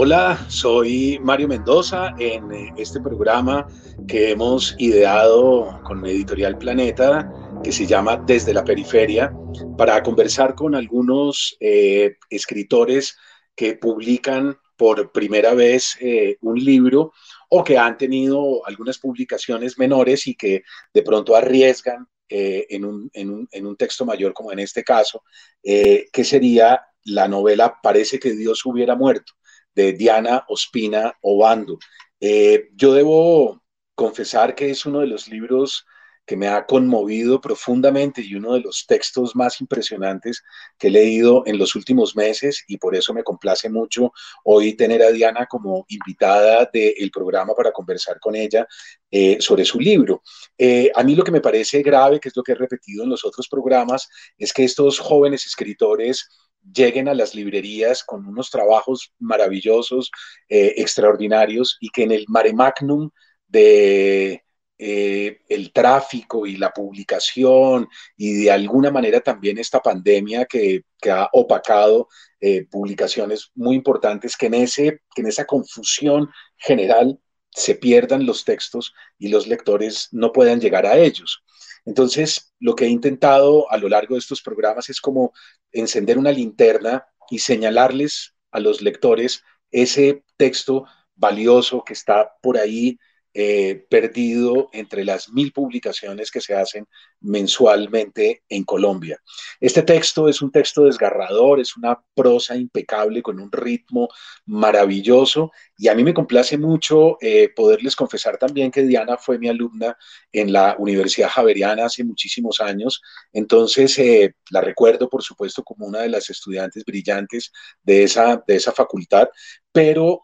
Hola, soy Mario Mendoza en eh, este programa que hemos ideado con Editorial Planeta que se llama Desde la Periferia para conversar con algunos eh, escritores que publican por primera vez eh, un libro o que han tenido algunas publicaciones menores y que de pronto arriesgan en, un, en, un, en, un, texto mayor, como en este caso, que sería la novela Parece que Dios hubiera muerto de Diana Ospina Obando. Eh, yo debo confesar que es uno de los libros que me ha conmovido profundamente y uno de los textos más impresionantes que he leído en los últimos meses y por eso me complace mucho hoy tener a Diana como invitada del programa para conversar con ella eh, sobre su libro. Eh, a mí lo que me parece grave, que es lo que he repetido en los otros programas, es que estos jóvenes escritores lleguen a las librerías con unos trabajos maravillosos, eh, extraordinarios, y que en el mare magnum de eh, el tráfico y la publicación y de alguna manera también esta pandemia que, ha opacado eh, publicaciones muy importantes, que en, ese, que en esa confusión general se pierdan los textos y los lectores no puedan llegar a ellos. Entonces, lo que he intentado a lo largo de estos programas es como encender una linterna y señalarles a los lectores ese texto valioso que está por ahí eh, perdido entre las mil publicaciones que se hacen mensualmente en Colombia. Este texto es un texto desgarrador, es una prosa impecable con un ritmo maravilloso y a mí me complace mucho eh, poderles confesar también que Diana fue mi alumna en la Universidad Javeriana hace muchísimos años, entonces eh, la recuerdo por supuesto como una de las estudiantes brillantes de esa, de esa facultad, pero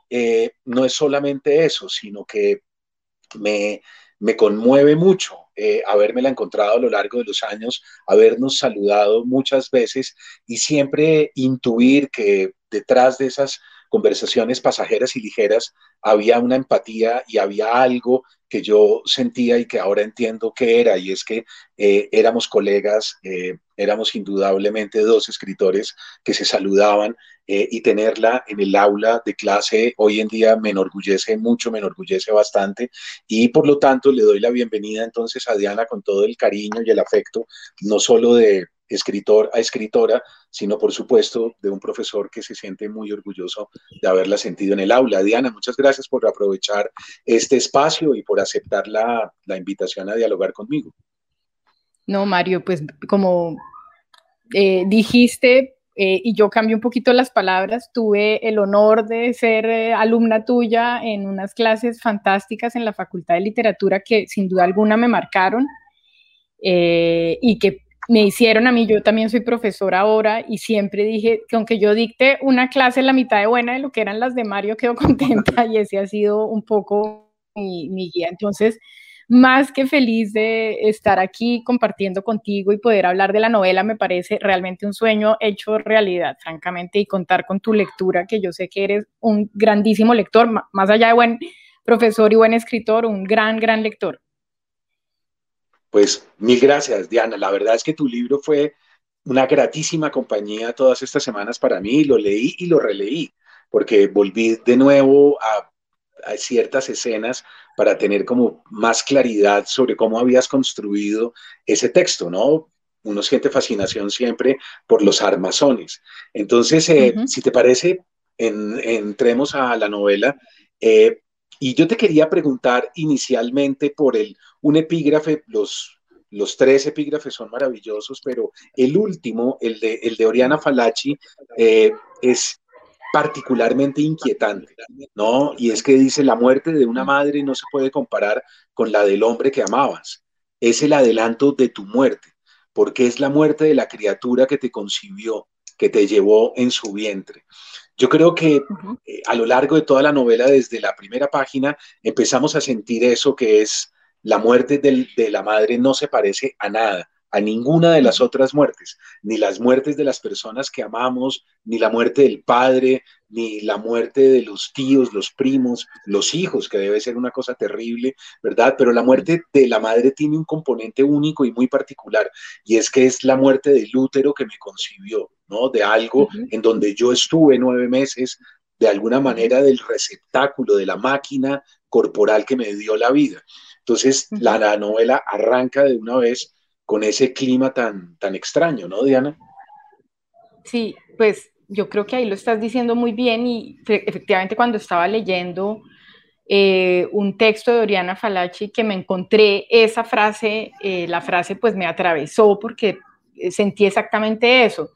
no es solamente eso, sino que me, me conmueve mucho eh, habérmela encontrado a lo largo de los años, habernos saludado muchas veces y siempre intuir que detrás de esas conversaciones pasajeras y ligeras había una empatía y había algo que yo sentía y que ahora entiendo que era, y es que eh, éramos colegas, eh, éramos indudablemente dos escritores que se saludaban eh, y tenerla en el aula de clase hoy en día me enorgullece mucho, me enorgullece bastante y por lo tanto le doy la bienvenida entonces a Diana con todo el cariño y el afecto, no solo de escritor a escritora, sino por supuesto de un profesor que se siente muy orgulloso de haberla sentido en el aula. Diana, muchas gracias por aprovechar este espacio y por aceptar la, invitación a dialogar conmigo. No, Mario, pues como eh, dijiste, eh, y yo cambio un poquito las palabras, tuve el honor de ser eh, alumna tuya en unas clases fantásticas en la Facultad de Literatura que sin duda alguna me marcaron y que me hicieron a mí, yo también soy profesora ahora y siempre dije que aunque yo dicte una clase la mitad de buena de lo que eran las de Mario, quedo contenta y ese ha sido un poco mi, guía. Entonces, más que feliz de estar aquí compartiendo contigo y poder hablar de la novela, me parece realmente un sueño hecho realidad, francamente, y contar con tu lectura, que yo sé que eres un grandísimo lector, más allá de buen profesor y buen escritor, un gran, gran lector. Pues mil gracias, Diana. La verdad es que tu libro fue una gratísima compañía todas estas semanas para mí. Lo leí y lo releí, porque volví de nuevo a, ciertas escenas para tener como más claridad sobre cómo habías construido ese texto, ¿no? Uno siente fascinación siempre por los armazones. Entonces, eh, si te parece, entremos a la novela. Eh, y yo te quería preguntar inicialmente por el, un epígrafe, los, los tres epígrafes son maravillosos, pero el último, el de, el de Oriana Falachi, eh, es particularmente inquietante, ¿no? Y es que dice, la muerte de una madre no se puede comparar con la del hombre que amabas, es el adelanto de tu muerte, porque es la muerte de la criatura que te concibió, que te llevó en su vientre. Yo creo que eh, a lo largo de toda la novela, desde la primera página, empezamos a sentir eso que es la muerte de la madre no se parece a nada a ninguna de las otras muertes, ni las muertes de las personas que amamos, ni la muerte del padre, ni la muerte de los tíos, los primos, los hijos, que debe ser una cosa terrible, ¿verdad? Pero la muerte de la madre tiene un componente único y muy particular, y es que es la muerte del útero que me concibió, ¿no? De algo en donde yo estuve nueve meses, de alguna manera del receptáculo, de la máquina corporal que me dio la vida. Entonces, la, novela arranca de una vez con ese clima tan, tan extraño, ¿no, Diana? Sí, pues yo creo que ahí lo estás diciendo muy bien y efectivamente cuando estaba leyendo eh, un texto de Oriana Falachi que me encontré esa frase, eh, la frase pues me atravesó porque eh, sentí exactamente eso.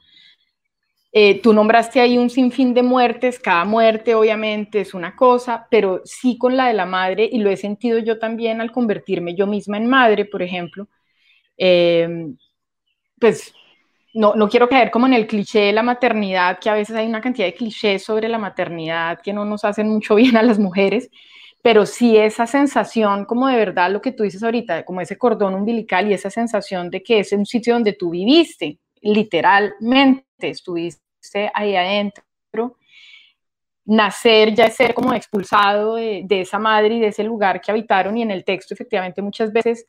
Tú nombraste ahí un sinfín de muertes, cada muerte obviamente es una cosa, pero sí con la de la madre, y lo he sentido yo también al convertirme yo misma en madre, por ejemplo, pues no, no, quiero caer como en el cliché de la maternidad, que a veces hay una cantidad de clichés sobre la maternidad que no nos hacen mucho bien a las mujeres, pero sí esa sensación como de verdad lo que tú dices ahorita, como ese cordón umbilical y esa sensación de que es un sitio donde tú viviste, literalmente estuviste ahí adentro, nacer ya ser como expulsado de, de esa madre y de ese lugar que habitaron y en el texto efectivamente muchas veces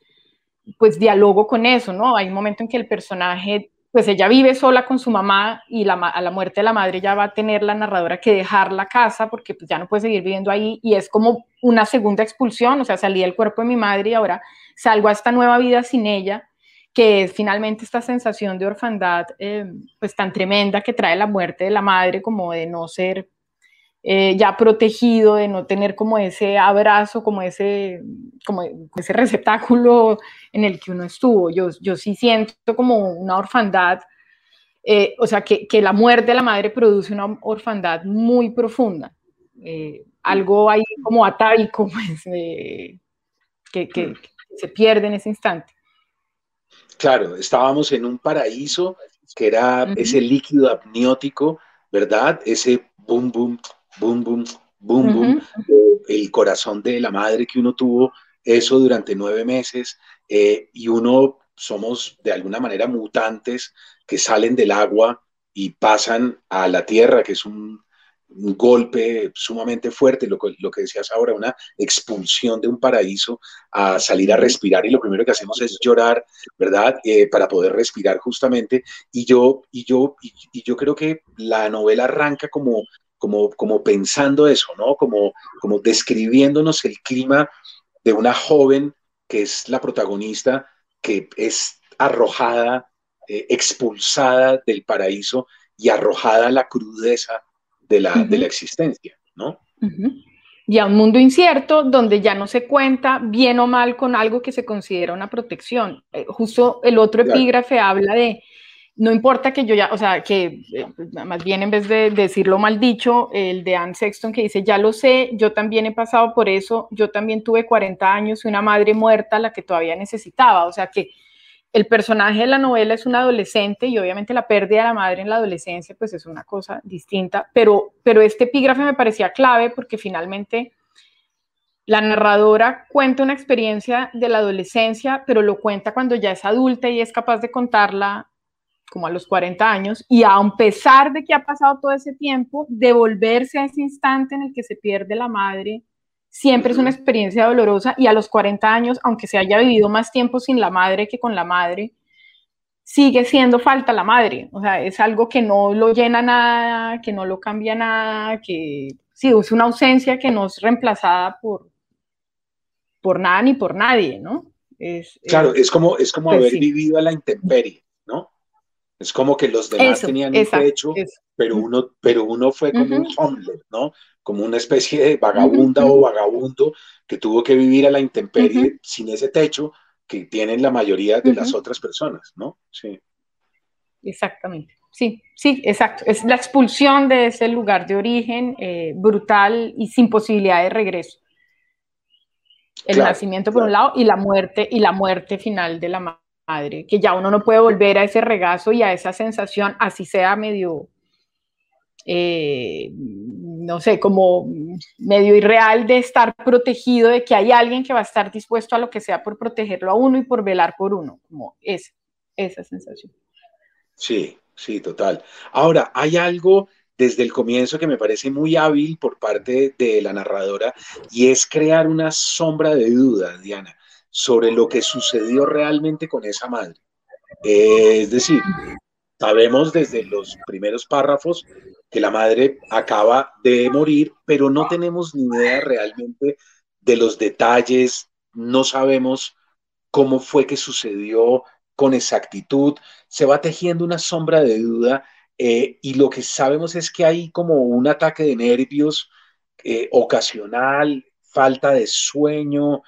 pues dialogo con eso, ¿no? Hay un momento en que el personaje pues ella vive sola con su mamá y la, a la muerte de la madre ya va a tener la narradora que dejar la casa porque pues, ya no puede seguir viviendo ahí y es como una segunda expulsión, o sea, salí del cuerpo de mi madre y ahora salgo a esta nueva vida sin ella, que es finalmente esta sensación de orfandad eh, pues tan tremenda que trae la muerte de la madre como de no ser eh, ya protegido, de no tener como ese abrazo, como ese, como ese receptáculo en el que uno estuvo. Yo, yo sí siento como una orfandad, eh, o sea, que, que, la muerte de la madre produce una orfandad muy profunda. Algo ahí como atávico, pues, que, que, se pierde en ese instante. Claro, estábamos en un paraíso que era ese líquido amniótico, ¿verdad? Ese boom, boom, boom, boom, boom, boom, el corazón de la madre que uno tuvo, eso durante nueve meses, eh, y uno somos de alguna manera mutantes que salen del agua y pasan a la tierra, que es un, golpe sumamente fuerte, lo, lo, que decías ahora, una expulsión de un paraíso a salir a respirar y lo primero que hacemos es llorar, ¿verdad? Eh, para poder respirar justamente. Y yo, y, yo, y yo creo que la novela arranca como como, como pensando eso, ¿no? Como, como describiéndonos el clima de una joven que es la protagonista, que es arrojada, eh, expulsada del paraíso y arrojada a la crudeza de la, de la existencia, ¿no? Y a un mundo incierto donde ya no se cuenta bien o mal con algo que se considera una protección. Eh, justo el otro epígrafe habla de no importa que yo ya, o sea, que eh, más bien en vez de decirlo mal dicho, el de Anne Sexton que dice, ya lo sé, yo también he pasado por eso, yo también tuve 40 años y una madre muerta la que todavía necesitaba, o sea que el personaje de la novela es un adolescente y obviamente la pérdida de la madre en la adolescencia pues es una cosa distinta, pero, pero este epígrafe me parecía clave porque finalmente la narradora cuenta una experiencia de la adolescencia, pero lo cuenta cuando ya es adulta y es capaz de contarla como a los 40 años, y a pesar de que ha pasado todo ese tiempo, devolverse a ese instante en el que se pierde la madre, siempre es una experiencia dolorosa, y a los 40 años, aunque se haya vivido más tiempo sin la madre que con la madre, sigue siendo falta la madre, o sea, es algo que no lo llena nada, que no lo cambia nada, que sí, es una ausencia que no es reemplazada por, por nada ni por nadie, ¿no? Es, claro, es, como, es como pues haber vivido a la intemperie, ¿no? Es como que los demás tenían un techo, pero uno, pero uno fue como un homeless, ¿no? Como una especie de vagabunda o vagabundo que tuvo que vivir a la intemperie sin ese techo que tienen la mayoría de las otras personas, ¿no? Sí. Exactamente. Sí, sí, exacto. Es la expulsión de ese lugar de origen eh, brutal y sin posibilidad de regreso. El nacimiento por un lado y la muerte y la muerte final de la madre madre, que ya uno no puede volver a ese regazo y a esa sensación, así sea medio, eh, no sé, como medio irreal de estar protegido, de que hay alguien que va a estar dispuesto a lo que sea por protegerlo a uno y por velar por uno, como es esa sensación. Sí, sí, total. Ahora, hay algo desde el comienzo que me parece muy hábil por parte de la narradora y es crear una sombra de duda, Diana, sobre lo que sucedió realmente con esa madre. es decir, sabemos desde los primeros párrafos que la madre acaba de morir, pero no tenemos ni idea realmente de los detalles, no sabemos cómo fue que sucedió con exactitud, se va tejiendo una sombra de duda eh, y lo que sabemos es que hay como un ataque de nervios eh, ocasional, falta de sueño,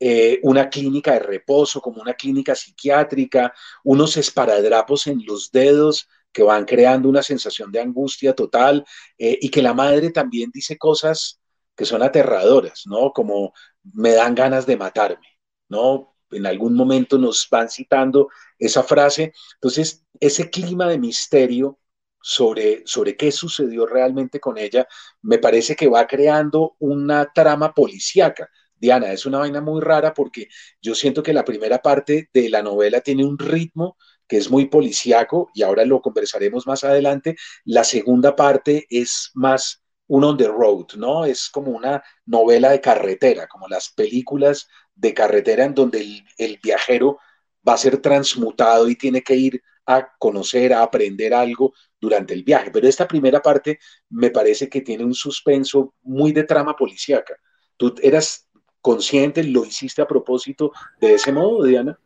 eh, una clínica de reposo, como una clínica psiquiátrica, unos esparadrapos en los dedos que van creando una sensación de angustia total y que la madre también dice cosas que son aterradoras, ¿no? Como me dan ganas de matarme, ¿no? En algún momento nos van citando esa frase. Entonces, ese clima de misterio sobre, sobre qué sucedió realmente con ella, me parece que va creando una trama policíaca. Diana, es una vaina muy rara porque yo siento que la primera parte de la novela tiene un ritmo que es muy policíaco y ahora lo conversaremos más adelante. La segunda parte es más un on the road, ¿no? Es como una novela de carretera, como las películas de carretera en donde el, viajero va a ser transmutado y tiene que ir a conocer, a aprender algo durante el viaje. Pero esta primera parte me parece que tiene un suspenso muy de trama policíaca. ¿Tú eras consciente, lo hiciste a propósito de ese modo, Diana?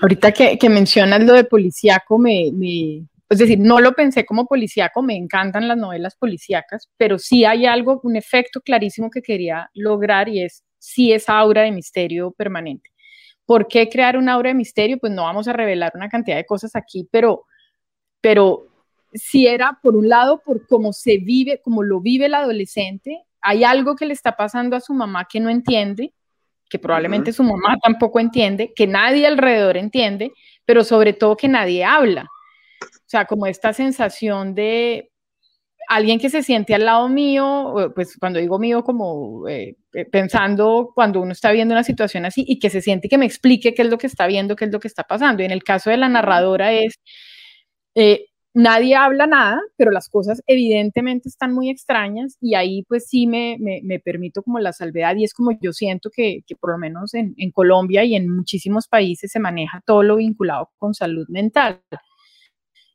Ahorita que, mencionas lo de policíaco, me, es decir, no lo pensé como policíaco, me encantan las novelas policíacas, pero sí hay algo, un efecto clarísimo que quería lograr y es sí esa aura de misterio permanente. ¿Por qué crear una aura de misterio? Pues no vamos a revelar una cantidad de cosas aquí, pero, pero si era, por un lado, por cómo se vive, cómo lo vive el adolescente, hay algo que le está pasando a su mamá que no entiende, que probablemente su mamá tampoco entiende, que nadie alrededor entiende, pero sobre todo que nadie habla. O sea, como esta sensación de alguien que se siente al lado mío, pues cuando digo mío, como eh, eh, pensando cuando uno está viendo una situación así y que se siente que me explique qué es lo que está viendo, qué es lo que está pasando. Y en el caso de la narradora es, eh, nadie habla nada, pero las cosas evidentemente están muy extrañas y ahí pues sí me, me, permito como la salvedad y es como yo siento que, que por lo menos en, en Colombia y en muchísimos países se maneja todo lo vinculado con salud mental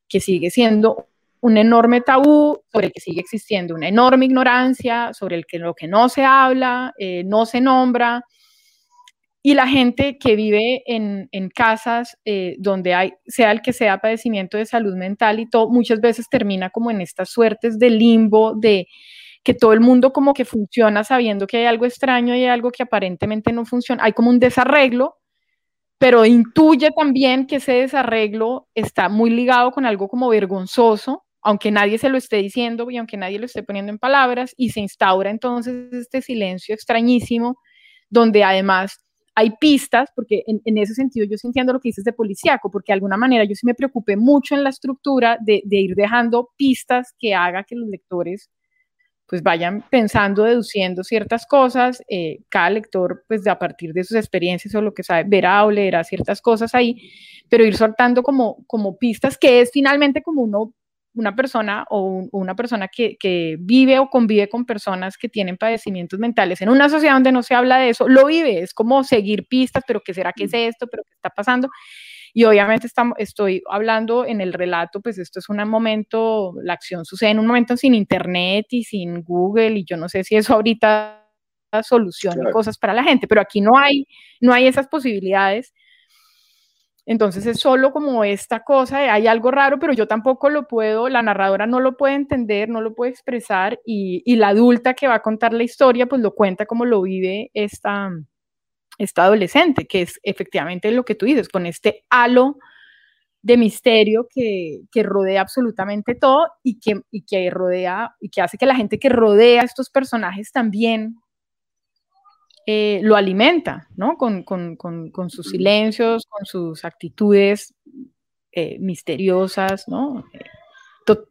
que sigue siendo un enorme tabú sobre el que sigue existiendo una enorme ignorancia, sobre el que lo que no se habla, eh, no se nombra. Y la gente que vive en, casas eh, donde hay, sea el que sea padecimiento de salud mental y todo, muchas veces termina como en estas suertes de limbo, de que todo el mundo como que funciona sabiendo que hay algo extraño y hay algo que aparentemente no funciona. Hay como un desarreglo pero intuye también que ese desarreglo está muy ligado con algo como vergonzoso aunque nadie se lo esté diciendo y aunque nadie lo esté poniendo en palabras, y se instaura entonces este silencio extrañísimo, donde además hay pistas, porque en, ese sentido yo sintiendo lo que dices de policíaco, porque de alguna manera yo sí me preocupé mucho en la estructura de, ir dejando pistas que haga que los lectores pues vayan pensando, deduciendo ciertas cosas, eh, cada lector pues a partir de sus experiencias o lo que sabe, verá o leerá ciertas cosas ahí, pero ir soltando como, como pistas que es finalmente como uno una persona o una persona que, vive o convive con personas que tienen padecimientos mentales en una sociedad donde no se habla de eso, lo vive, es como seguir pistas, pero ¿qué será que es esto? ¿Pero qué está pasando? Y obviamente estamos, estoy hablando en el relato, pues esto es un momento, la acción sucede en un momento sin internet y sin Google y yo no sé si eso ahorita soluciona cosas para la gente, pero aquí no hay, no hay esas posibilidades entonces es solo como esta cosa, hay algo raro, pero yo tampoco lo puedo, la narradora no lo puede entender, no lo puede expresar y, la adulta que va a contar la historia pues lo cuenta como lo vive esta, esta adolescente, que es efectivamente lo que tú dices, con este halo de misterio que, rodea absolutamente todo y que, y que rodea y que hace que la gente que rodea a estos personajes también eh, lo alimenta, ¿no? Con, sus silencios, con sus actitudes eh, misteriosas, ¿no? Eh,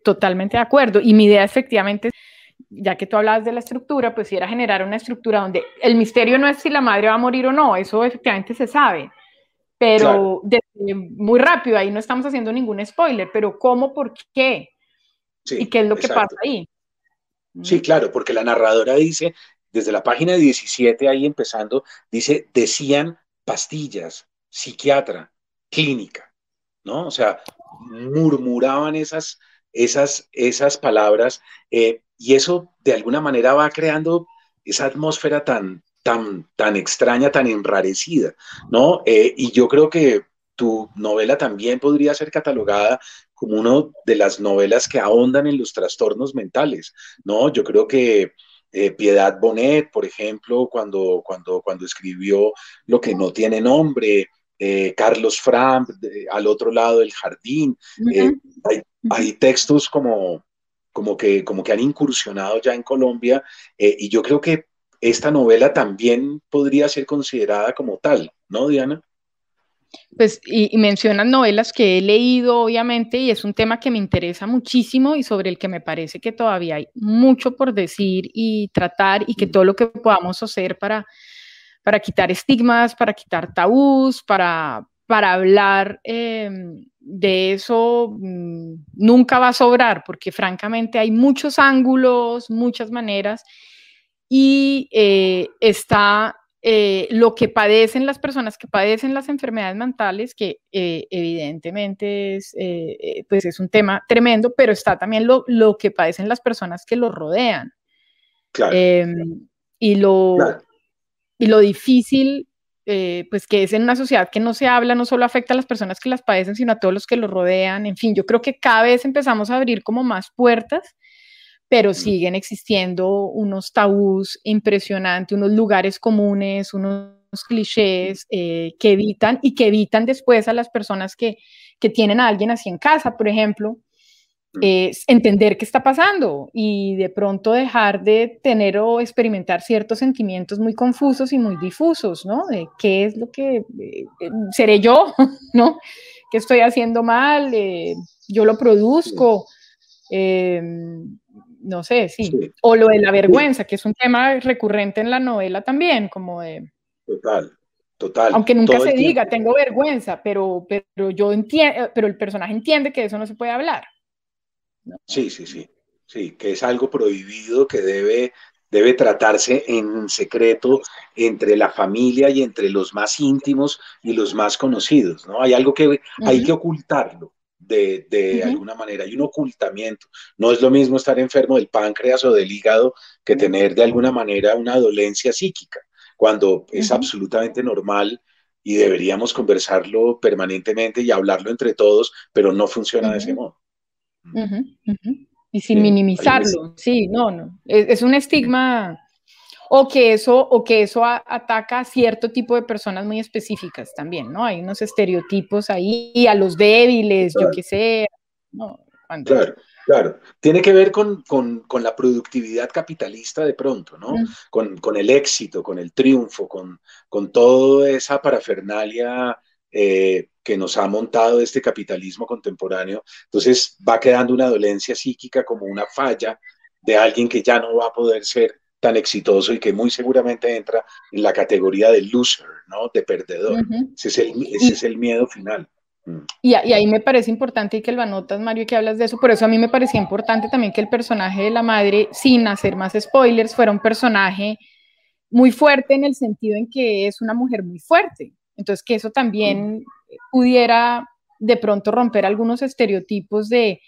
totalmente de acuerdo. Y mi idea efectivamente, ya que tú hablabas de la estructura, pues era generar una estructura donde el misterio no es si la madre va a morir o no, eso efectivamente se sabe, pero muy rápido, ahí no estamos haciendo ningún spoiler, pero ¿cómo, por qué? ¿Y qué es lo que pasa ahí? Sí, claro, porque la narradora dice, desde la página 17 ahí empezando, dice, decían pastillas, psiquiatra, clínica, ¿no? O sea, murmuraban esas, esas, esas palabras eh, y eso de alguna manera va creando esa atmósfera tan, tan, tan extraña, tan enrarecida, ¿no? Eh, y yo creo que tu novela también podría ser catalogada como una de las novelas que ahondan en los trastornos mentales, ¿no? Yo creo que eh, Piedad Bonet, por ejemplo, cuando, cuando, cuando escribió Lo que no tiene nombre, eh, Carlos Fram, al otro lado del jardín, hay, hay, textos como, como, que, como que han incursionado ya en Colombia y yo creo que esta novela también podría ser considerada como tal, ¿no, Diana? Pues, y, mencionan novelas que he leído, obviamente, y es un tema que me interesa muchísimo y sobre el que me parece que todavía hay mucho por decir y tratar y que todo lo que podamos hacer para, para quitar estigmas, para quitar tabús, para, para hablar em, de eso mm, nunca va a sobrar, porque francamente hay muchos ángulos, muchas maneras y eh, está eh, lo que padecen las personas que padecen las enfermedades mentales, que eh, evidentemente es, pues es un tema tremendo, pero está también lo, lo que padecen las personas que los rodean. Em, y, lo, y lo difícil, pues que es en una sociedad que no se habla, no solo afecta a las personas que las padecen, sino a todos los que los rodean. En fin, yo creo que cada vez empezamos a abrir como más puertas pero siguen existiendo unos tabús impresionantes, unos lugares comunes, unos clichés eh, que evitan y que evitan después a las personas que, que tienen a alguien así en casa, por ejemplo, es entender qué está pasando y de pronto dejar de tener o experimentar ciertos sentimientos muy confusos y muy difusos, ¿no? De qué es lo que eh, eh, seré yo, ¿no? ¿Qué estoy haciendo mal? yo lo produzco. Em, no sé, sí. O lo de la vergüenza, que es un tema recurrente en la novela también, como de... Total, total. Aunque nunca se diga, tengo vergüenza, pero, pero yo entiendo, pero el personaje entiende que eso no se puede hablar. Sí, sí, sí. Sí, que es algo prohibido que debe, debe tratarse en secreto entre la familia y entre los más íntimos y los más conocidos, ¿no? Hay algo que hay que ocultarlo de, alguna manera, hay un ocultamiento. No es lo mismo estar enfermo del páncreas o del hígado que tener de alguna manera una dolencia psíquica, cuando es absolutamente normal y deberíamos conversarlo permanentemente y hablarlo entre todos, pero no funciona de ese modo. Y sin minimizarlo, sí, no, no. es un estigma o que eso, o que eso ataca a cierto tipo de personas muy específicas también, ¿no? Hay unos estereotipos ahí, a los débiles, yo qué sé. Claro, claro. Tiene que ver con, la productividad capitalista de pronto, ¿no? Con, el éxito, con el triunfo, con, con toda esa parafernalia eh, que nos ha montado este capitalismo contemporáneo. Entonces va quedando una dolencia psíquica como una falla de alguien que ya no va a poder ser tan exitoso y que muy seguramente entra en la categoría de loser, ¿no? De perdedor. ese, es el, ese es el miedo final. Mm. Y, y, ahí me parece importante y que lo anotas, Mario, que hablas de eso. Por eso a mí me parecía importante también que el personaje de la madre, sin hacer más spoilers, fuera un personaje muy fuerte en el sentido en que es una mujer muy fuerte. Entonces, que eso también mm. pudiera de pronto romper algunos estereotipos de,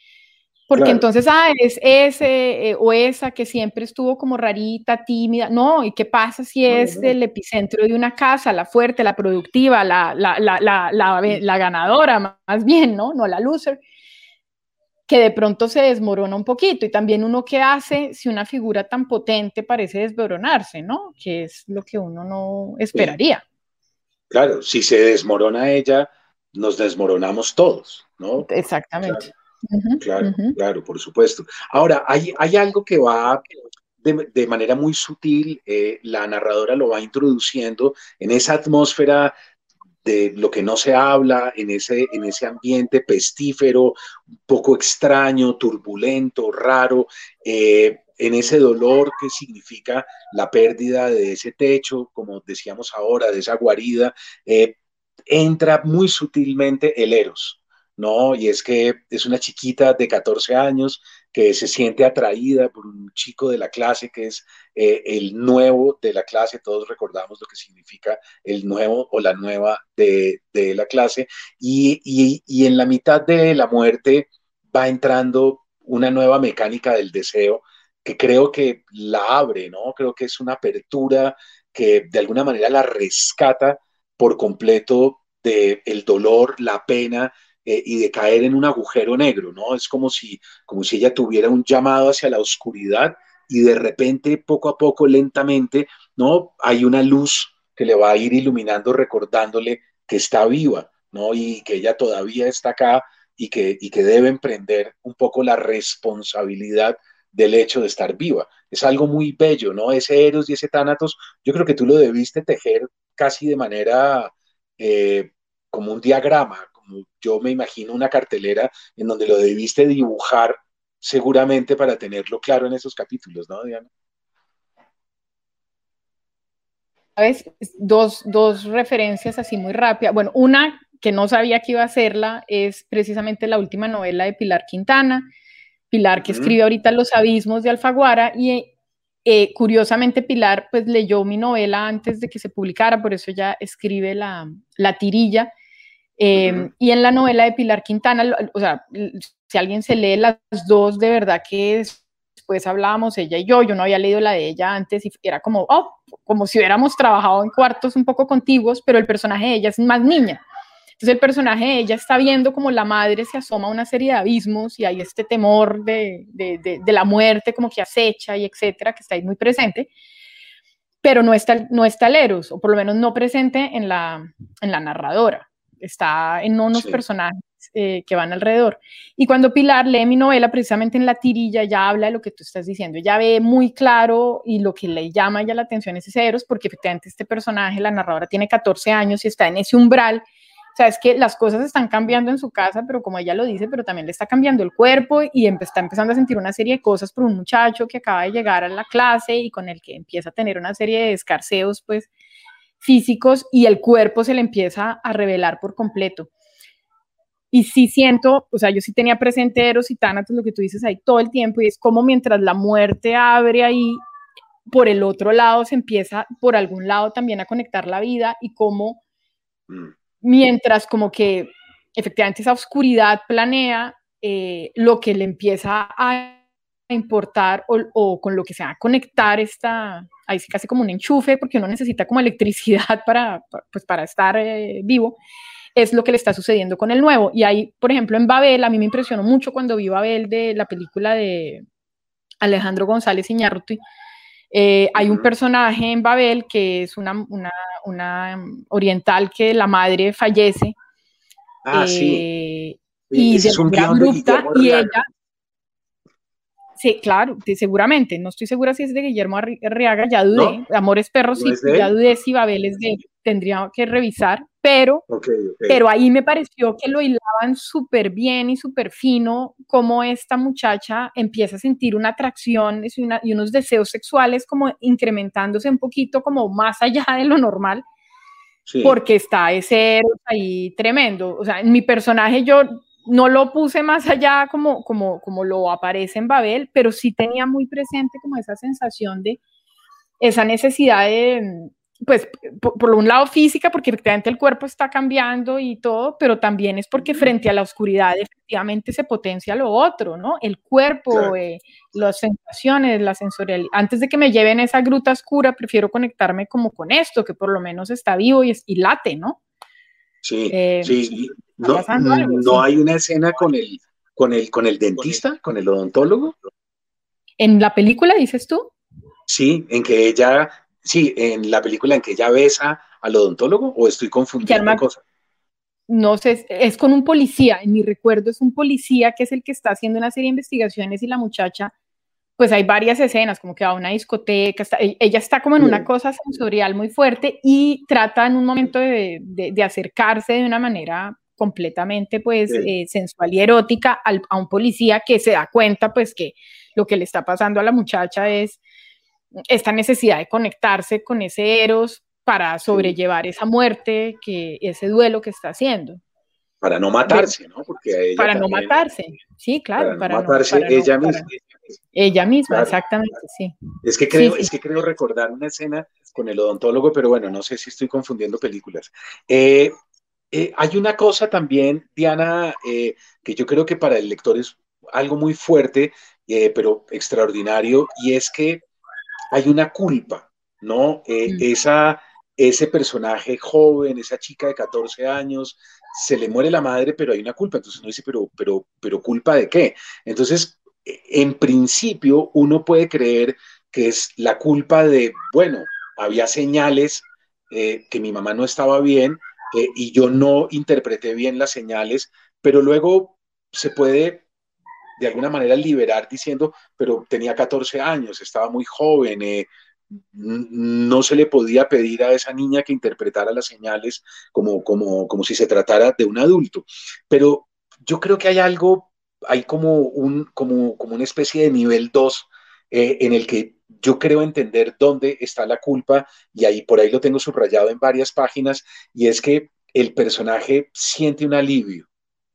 porque entonces, ah, es ese eh, o esa que siempre estuvo como rarita, tímida. No, ¿y qué pasa si es del epicentro de una casa, la fuerte, la productiva, la, la, la, la, ganadora, más bien, ¿no? No la loser, que de pronto se desmorona un poquito. Y también uno qué hace si una figura tan potente parece desmoronarse, ¿no? Que es lo que uno no esperaría. Claro, si se desmorona ella, nos desmoronamos todos, ¿no? Exactamente. Claro, claro, por supuesto. Ahora, hay, hay algo que va de, manera muy sutil, eh, la narradora lo va introduciendo en esa atmósfera de lo que no se habla, en ese, en ese ambiente pestífero, un poco extraño, turbulento, raro, eh, en ese dolor que significa la pérdida de ese techo, como decíamos ahora, de esa guarida. Eh, entra muy sutilmente el eros, ¿no? Y es que es una chiquita de 14 años que se siente atraída por un chico de la clase que es eh, el nuevo de la clase, todos recordamos lo que significa el nuevo o la nueva de, la clase, y, y en la mitad de la muerte va entrando una nueva mecánica del deseo que creo que la abre, ¿no? Creo que es una apertura que de alguna manera la rescata por completo del el dolor, la pena eh, y de caer en un agujero negro, ¿no? Es como si, como si ella tuviera un llamado hacia la oscuridad y de repente, poco a poco, lentamente, ¿no? Hay una luz que le va a ir iluminando, recordándole que está viva, ¿no? Y que ella todavía está acá y que, y que debe emprender un poco la responsabilidad del hecho de estar viva. Es algo muy bello, ¿no? Ese Eros y ese Tánatos, yo creo que tú lo debiste tejer casi de manera eh, como un diagrama, yo me imagino una cartelera en donde lo debiste dibujar seguramente para tenerlo claro en esos capítulos, ¿no, Diana? ¿Sabes? Dos, dos referencias así muy rápidas. Bueno, una que no sabía que iba a hacerla es precisamente la última novela de Pilar Quintana. Pilar que escribe ahorita Los abismos de Alfaguara y eh, curiosamente Pilar pues leyó mi novela antes de que se publicara, por eso ya escribe la, la tirilla Em, y en la novela de Pilar Quintana, o sea, si alguien se lee las dos, de verdad que después hablábamos ella y yo, yo no había leído la de ella antes y era como, oh, como si hubiéramos trabajado en cuartos un poco contiguos, pero el personaje de ella es más niña. Entonces el personaje de ella está viendo como la madre se asoma a una serie de abismos y hay este temor de, de, de, la muerte como que acecha y etcétera, que está ahí muy presente, pero no está, no está el Eros, o por lo menos no presente en la, en la narradora está en unos personajes eh, que van alrededor. Y cuando Pilar lee mi novela, precisamente en la tirilla, ya habla de lo que tú estás diciendo, ya ve muy claro y lo que le llama ya la atención es ese Eros, porque efectivamente este personaje, la narradora, tiene 14 años y está en ese umbral. O sea, es que las cosas están cambiando en su casa, pero como ella lo dice, pero también le está cambiando el cuerpo y está empezando a sentir una serie de cosas por un muchacho que acaba de llegar a la clase y con el que empieza a tener una serie de escarceos, pues, físicos y el cuerpo se le empieza a revelar por completo. Y sí siento, o sea, yo sí tenía presente Eros y Tánatos, lo que tú dices ahí todo el tiempo, y es como mientras la muerte abre ahí, por el otro lado se empieza por algún lado también a conectar la vida y como mm. mientras como que efectivamente esa oscuridad planea, eh, lo que le empieza a importar o, con lo que se va a conectar esta, ahí sí casi como un enchufe, porque uno necesita como electricidad para, pues para estar eh, vivo, es lo que le está sucediendo con el nuevo. Y ahí, por ejemplo, en Babel, a mí me impresionó mucho cuando vi Babel de la película de Alejandro González Iñárritu. Eh, hay un personaje en Babel que es una, una, una oriental que la madre fallece. Ah, sí. Eh, y es un y ella Sí, claro, seguramente. No estoy segura si es de Guillermo Arriaga, ya dudé. Amores Perros, sí, ya dudé si Babel es de tendría que revisar, pero, pero ahí me pareció que lo hilaban súper bien y súper fino, como esta muchacha empieza a sentir una atracción y, unos deseos sexuales como incrementándose un poquito como más allá de lo normal. Porque está ese ahí tremendo. O sea, en mi personaje yo no lo puse más allá como, como, como lo aparece en Babel, pero sí tenía muy presente como esa sensación de esa necesidad de, pues, por, un lado física, porque efectivamente el cuerpo está cambiando y todo, pero también es porque frente a la oscuridad efectivamente se potencia lo otro, ¿no? El cuerpo, eh, las sensaciones, la sensorialidad. Antes de que me lleven a esa gruta oscura, prefiero conectarme como con esto, que por lo menos está vivo y, y late, ¿no? Sí, eh, sí. No, no hay una escena con el, con el, con el dentista, con el odontólogo. ¿En la película dices tú? Sí, en que ella, sí, en la película en que ella besa al odontólogo, o estoy confundiendo cosas. No sé, es con un policía, en mi recuerdo es un policía que es el que está haciendo una serie de investigaciones y la muchacha pues hay varias escenas, como que va a una discoteca, e, ella está como en una cosa sensorial muy fuerte y trata en un momento de, acercarse de una manera completamente pues eh, sensual y erótica a un policía que se da cuenta pues que lo que le está pasando a la muchacha es esta necesidad de conectarse con ese eros para sobrellevar esa muerte, que ese duelo que está haciendo. Para no matarse, ¿no? Porque para no matarse, sí, claro. Para, no matarse ella misma. ella misma, exactamente, sí. Es que, creo, es que creo recordar una escena con el odontólogo, pero bueno, no sé si estoy confundiendo películas. Eh, eh, hay una cosa también, Diana, eh, que yo creo que para el lector es algo muy fuerte, pero extraordinario, y es que hay una culpa, ¿no? Mm. Esa, ese personaje joven, esa chica de 14 años, se le muere la madre, pero hay una culpa. Entonces uno dice, pero, pero, pero culpa de qué? Entonces, en principio, uno puede creer que es la culpa de, bueno, había señales eh, que mi mamá no estaba bien eh, y yo no interpreté bien las señales, pero luego se puede de alguna manera liberar diciendo, pero tenía 14 años, estaba muy joven, eh, no se le podía pedir a esa niña que interpretara las señales como, como, como si se tratara de un adulto. Pero yo creo que hay algo, hay como, un, como, como una especie de nivel 2 eh, en el que yo creo entender dónde está la culpa y ahí por ahí lo tengo subrayado en varias páginas y es que el personaje siente un alivio,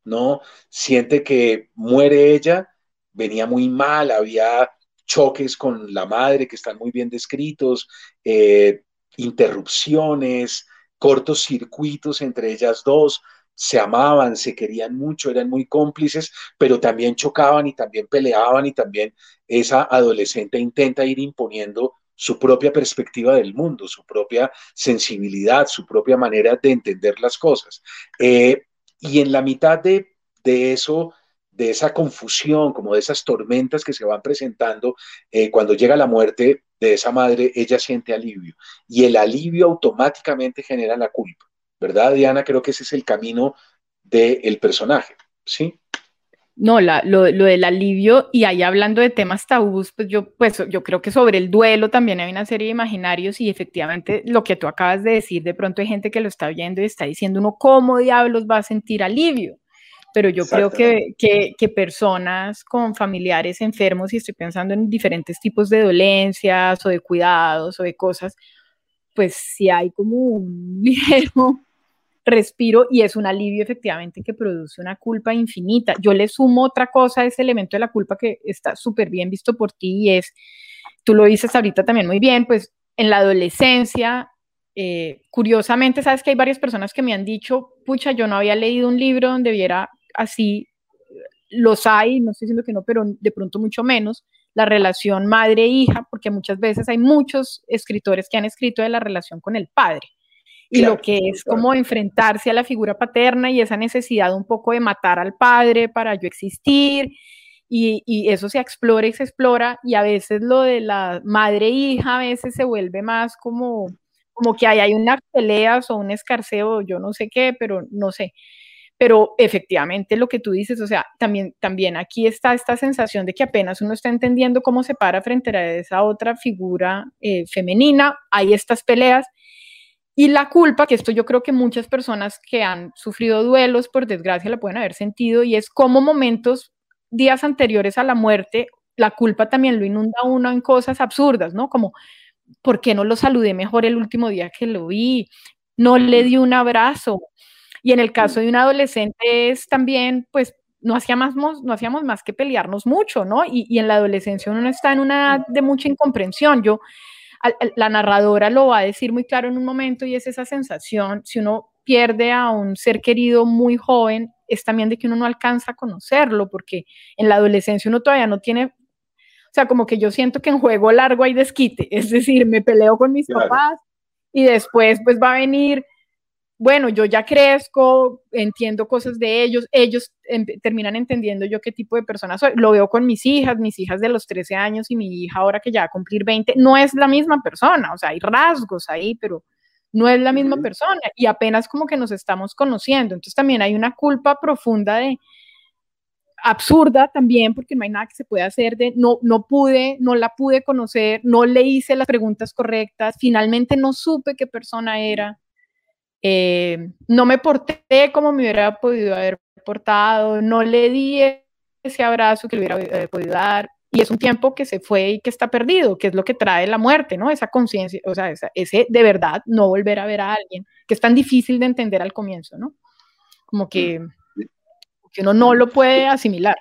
¿no? Siente que muere ella, venía muy mal, había choques con la madre que están muy bien descritos, eh, interrupciones, cortos circuitos entre ellas dos, se amaban, se querían mucho, eran muy cómplices, pero también chocaban y también peleaban y también esa adolescente intenta ir imponiendo su propia perspectiva del mundo, su propia sensibilidad, su propia manera de entender las cosas. Eh, y en la mitad de, de eso de esa confusión, como de esas tormentas que se van presentando, eh, cuando llega la muerte de esa madre, ella siente alivio. Y el alivio automáticamente genera la culpa. ¿Verdad, Diana? Creo que ese es el camino del personaje. ¿Sí? No, lo, del alivio, y ahí hablando de temas tabús, pues yo, pues yo creo que sobre el duelo también hay una serie de imaginarios y efectivamente lo que tú acabas de decir, de pronto hay gente que lo está oyendo y está diciendo uno, ¿cómo diablos va a sentir alivio? pero yo creo que, que, personas con familiares enfermos, y estoy pensando en diferentes tipos de dolencias o de cuidados o de cosas, pues sí hay como un ligero respiro y es un alivio efectivamente que produce una culpa infinita. Yo le sumo otra cosa a ese elemento de la culpa que está súper bien visto por ti y es, tú lo dices ahorita también muy bien, pues en la adolescencia eh, curiosamente, sabes que hay varias personas que me han dicho, pucha, yo no había leído un libro donde viera así los hay, no estoy diciendo que no, pero de pronto mucho menos, la relación madre-hija, porque muchas veces hay muchos escritores que han escrito de la relación con el padre. Y lo que es como enfrentarse a la figura paterna y esa necesidad un poco de matar al padre para yo existir. Y, y eso se explora y se explora. Y a veces lo de la madre-hija a veces se vuelve más como, como que hay, hay unas peleas o un escarceo, yo no sé qué, pero no sé pero efectivamente lo que tú dices, o sea, también, también aquí está esta sensación de que apenas uno está entendiendo cómo se para frente a esa otra figura eh, femenina, hay estas peleas. Y la culpa, que esto yo creo que muchas personas que han sufrido duelos, por desgracia, la pueden haber sentido, y es como momentos, días anteriores a la muerte, la culpa también lo inunda a uno en cosas absurdas, ¿no? Como, ¿por qué no lo saludé mejor el último día que lo vi? No le di un abrazo, y en el caso de un adolescente es también, pues, no hacíamos, no hacíamos más que pelearnos mucho, ¿no? Y, en la adolescencia uno está en una edad de mucha incomprensión. Yo, la narradora lo va a decir muy claro en un momento y es esa sensación, si uno pierde a un ser querido muy joven, es también de que uno no alcanza a conocerlo, porque en la adolescencia uno todavía no tiene, o sea, como que yo siento que en juego largo hay desquite, es decir, me peleo con mis papás y después pues va a venir bueno, yo ya crezco, entiendo cosas de ellos, ellos terminan entendiendo yo qué tipo de persona soy. Lo veo con mis hijas, mis hijas de los 13 años y mi hija ahora que ya va a cumplir 20, no es la misma persona, o sea, hay rasgos ahí, pero no es la misma persona y apenas como que nos estamos conociendo. Entonces también hay una culpa profunda de absurda también porque no hay nada que se pueda hacer de no no pude, no la pude conocer, no le hice las preguntas correctas, finalmente no supe qué persona era eh, no me porté como me hubiera podido haber portado, no le di ese abrazo que le hubiera podido dar. y es un tiempo que se fue y que está perdido, que es lo que trae la muerte, ¿no? Esa conciencia, o sea, ese de verdad no volver a ver a alguien, que es tan difícil de entender al comienzo, ¿no? Como que, que uno no lo puede asimilar.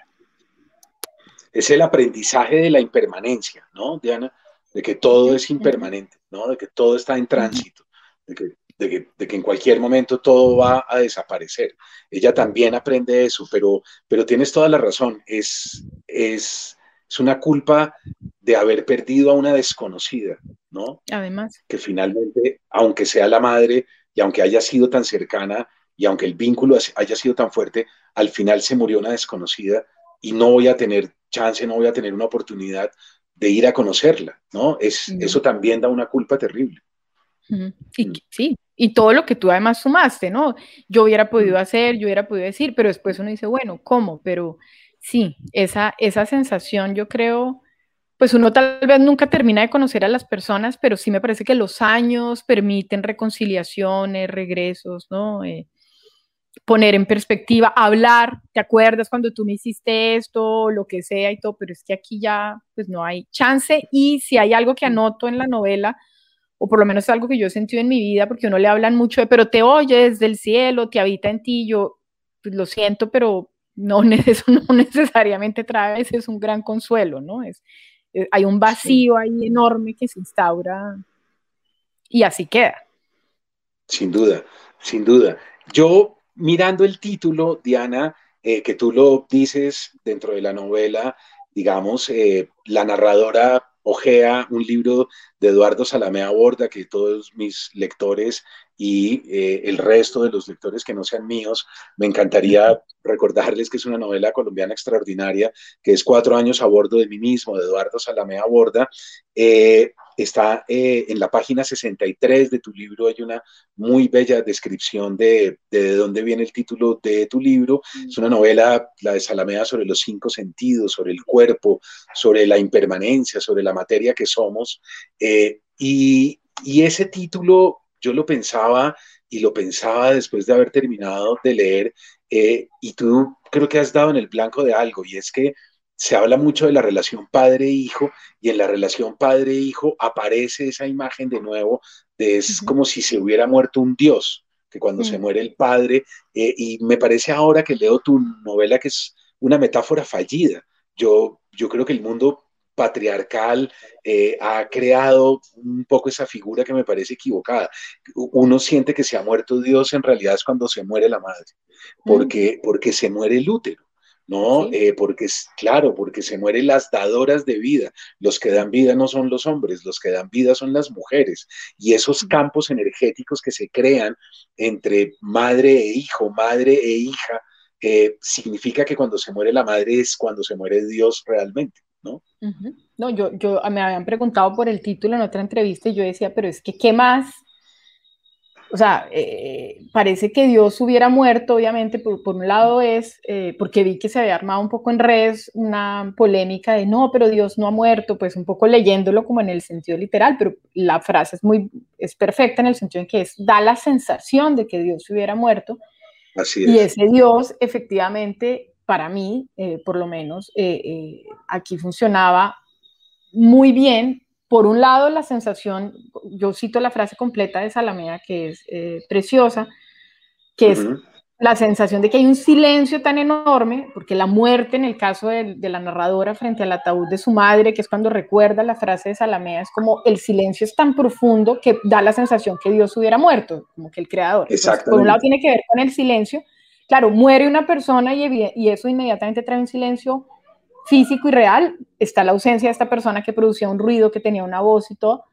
Es el aprendizaje de la impermanencia, ¿no, Diana? De que todo es impermanente, ¿no? De que todo está en tránsito, de que de que, en cualquier momento todo va a desaparecer. Ella también aprende eso, pero, pero tienes toda la razón, es, es, es una culpa de haber perdido a una desconocida, ¿no? Además. Que finalmente, aunque sea la madre y aunque haya sido tan cercana y aunque el vínculo haya sido tan fuerte, al final se murió una desconocida y no voy a tener chance, no voy a tener una oportunidad de ir a conocerla, ¿no? Es, Eso también da una culpa terrible. Y, mm. sí, y todo lo que tú además sumaste, ¿no? Yo hubiera podido hacer, yo hubiera podido decir, pero después uno dice, bueno, ¿cómo? Pero sí, esa, esa sensación yo creo, pues uno tal vez nunca termina de conocer a las personas, pero sí me parece que los años permiten reconciliaciones, regresos, ¿no? Eh, poner en perspectiva, hablar, ¿te acuerdas cuando tú me hiciste esto, lo que sea y todo? Pero es que aquí ya, pues no hay chance y si hay algo que anoto en la novela, o por lo menos es algo que yo he sentido en mi vida, porque uno le hablan mucho de, pero te oye desde el cielo, te habita en ti, yo pues, lo siento, pero no, eso no necesariamente trae, ese es un gran consuelo, ¿no? Es, eh, hay un vacío ahí enorme que se instaura y así queda. Sin duda, sin duda. Yo mirando el título, Diana, eh, que tú lo dices dentro de la novela, digamos, eh, la narradora ojea un libro de Eduardo Salamea Borda que todos mis lectores y eh, el resto de los lectores que no sean míos, me encantaría recordarles que es una novela colombiana extraordinaria, que es Cuatro años a bordo de mí mismo, de Eduardo Salamea Borda. Eh, está eh, en la página 63 de tu libro, hay una muy bella descripción de, de, dónde viene el título de tu libro. Es una novela, la de Salamea, sobre los cinco sentidos, sobre el cuerpo, sobre la impermanencia, sobre la materia que somos. Y, y ese título yo lo pensaba y lo pensaba después de haber terminado de leer eh, y tú creo que has dado en el blanco de algo y es que se habla mucho de la relación padre-hijo y en la relación padre-hijo aparece esa imagen de nuevo de es como si se hubiera muerto un dios, que cuando se muere el padre, eh, y me parece ahora que leo tu novela que es una metáfora fallida. Yo, yo creo que el mundo patriarcal eh, ha creado un poco esa figura que me parece equivocada. Uno siente que se ha muerto Dios, en realidad es cuando se muere la madre, porque, porque se muere el útero. ¿no? Eh, porque es claro, porque se mueren las dadoras de vida. Los que dan vida no son los hombres, los que dan vida son las mujeres. Y esos campos energéticos que se crean entre madre e hijo, madre e hija, eh, significa que cuando se muere la madre es cuando se muere Dios realmente. ¿No? No, yo, yo me habían preguntado por el título en otra entrevista y yo decía, pero es que, ¿qué más? O sea, eh, parece que Dios hubiera muerto, obviamente, por, por un lado es, eh, porque vi que se había armado un poco en redes una polémica de, no, pero Dios no ha muerto, pues un poco leyéndolo como en el sentido literal, pero la frase es muy, es perfecta en el sentido en que es, da la sensación de que Dios hubiera muerto. Así Y ese Dios, efectivamente, para mí, eh, por lo menos, eh, eh, aquí funcionaba muy bien. Por un lado, la sensación, yo cito la frase completa de Salamea, que es preciosa, que es la sensación de que hay un silencio tan enorme, porque la muerte en el caso de, la narradora frente al ataúd de su madre, que es cuando recuerda la frase de Salamea, es como el silencio es tan profundo que da la sensación que Dios hubiera muerto, como que el creador. por un lado tiene que ver con el silencio, Claro, muere una persona y, eso inmediatamente trae un silencio físico y real. Está la ausencia de esta persona que producía un ruido, que tenía una voz y todo,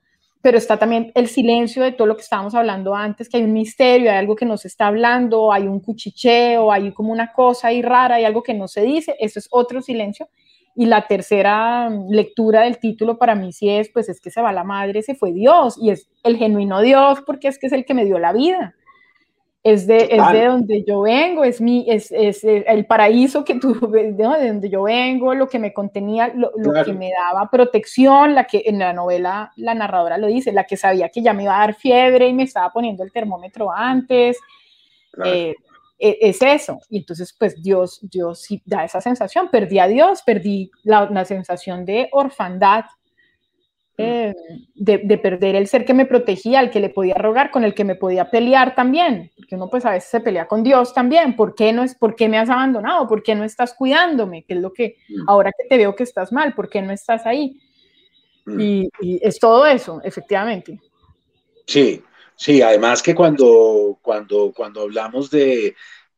pero está también el silencio de todo lo que estábamos hablando antes, que hay un misterio, hay algo que nos está hablando, hay un cuchicheo, hay como una cosa ahí rara, hay algo que no se dice, eso es otro silencio. Y la tercera lectura del título para mí sí es, pues es que se va la madre, se fue Dios, y es el genuino Dios porque es que es el que me dio la vida es de, es de donde yo vengo, es, mi, es, es, el paraíso que tuve, de donde yo vengo, lo que me contenía, lo, que me daba protección, la que en la novela la narradora lo dice, la que sabía que ya me iba a dar fiebre y me estaba poniendo el termómetro antes. Eh, e, es eso. Y entonces, pues Dios, Dios sí da esa sensación. Perdí a Dios, perdí la, sensación de orfandad. Eh, de, perder el ser que me protegía, al que le podía rogar, con el que me podía pelear también. Porque uno pues a veces se pelea con Dios también. ¿Por qué, no es, ¿Por qué me has abandonado? ¿Por qué no estás cuidándome? ¿Qué es lo que mm. ahora que te veo que estás mal? ¿Por qué no estás ahí? Mm. Y, y es todo eso, efectivamente. Sí, Sí, además que cuando, cuando, cuando hablamos de,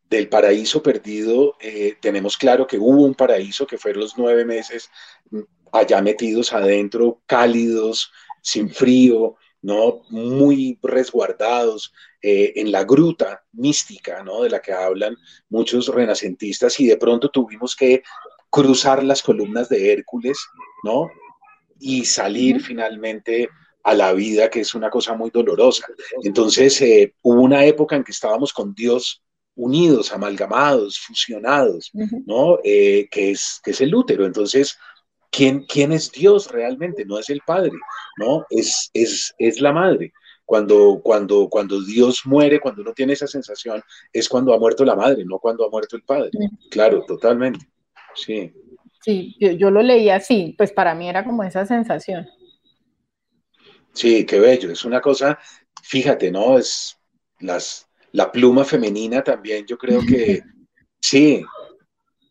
del paraíso perdido, eh, tenemos claro que hubo un paraíso que fueron los nueve meses allá metidos adentro, cálidos, sin frío, ¿no? Muy resguardados eh, en la gruta mística, ¿no? De la que hablan muchos renacentistas y de pronto tuvimos que cruzar las columnas de Hércules, ¿no? Y salir finalmente a la vida, que es una cosa muy dolorosa. Entonces, eh, hubo una época en que estábamos con Dios unidos, amalgamados, fusionados, ¿no? Eh, que, es, que es el útero. Entonces, ¿quién, ¿quién es Dios realmente? No es el Padre, ¿no? Es, es, es la Madre. Cuando, cuando, cuando Dios muere, cuando uno tiene esa sensación, es cuando ha muerto la madre, no cuando ha muerto el padre. Claro, totalmente. Sí. Sí, yo, yo, lo leí así, pues para mí era como esa sensación. Sí, qué bello. Es una cosa, fíjate, ¿no? Es las, la pluma femenina también, yo creo que sí,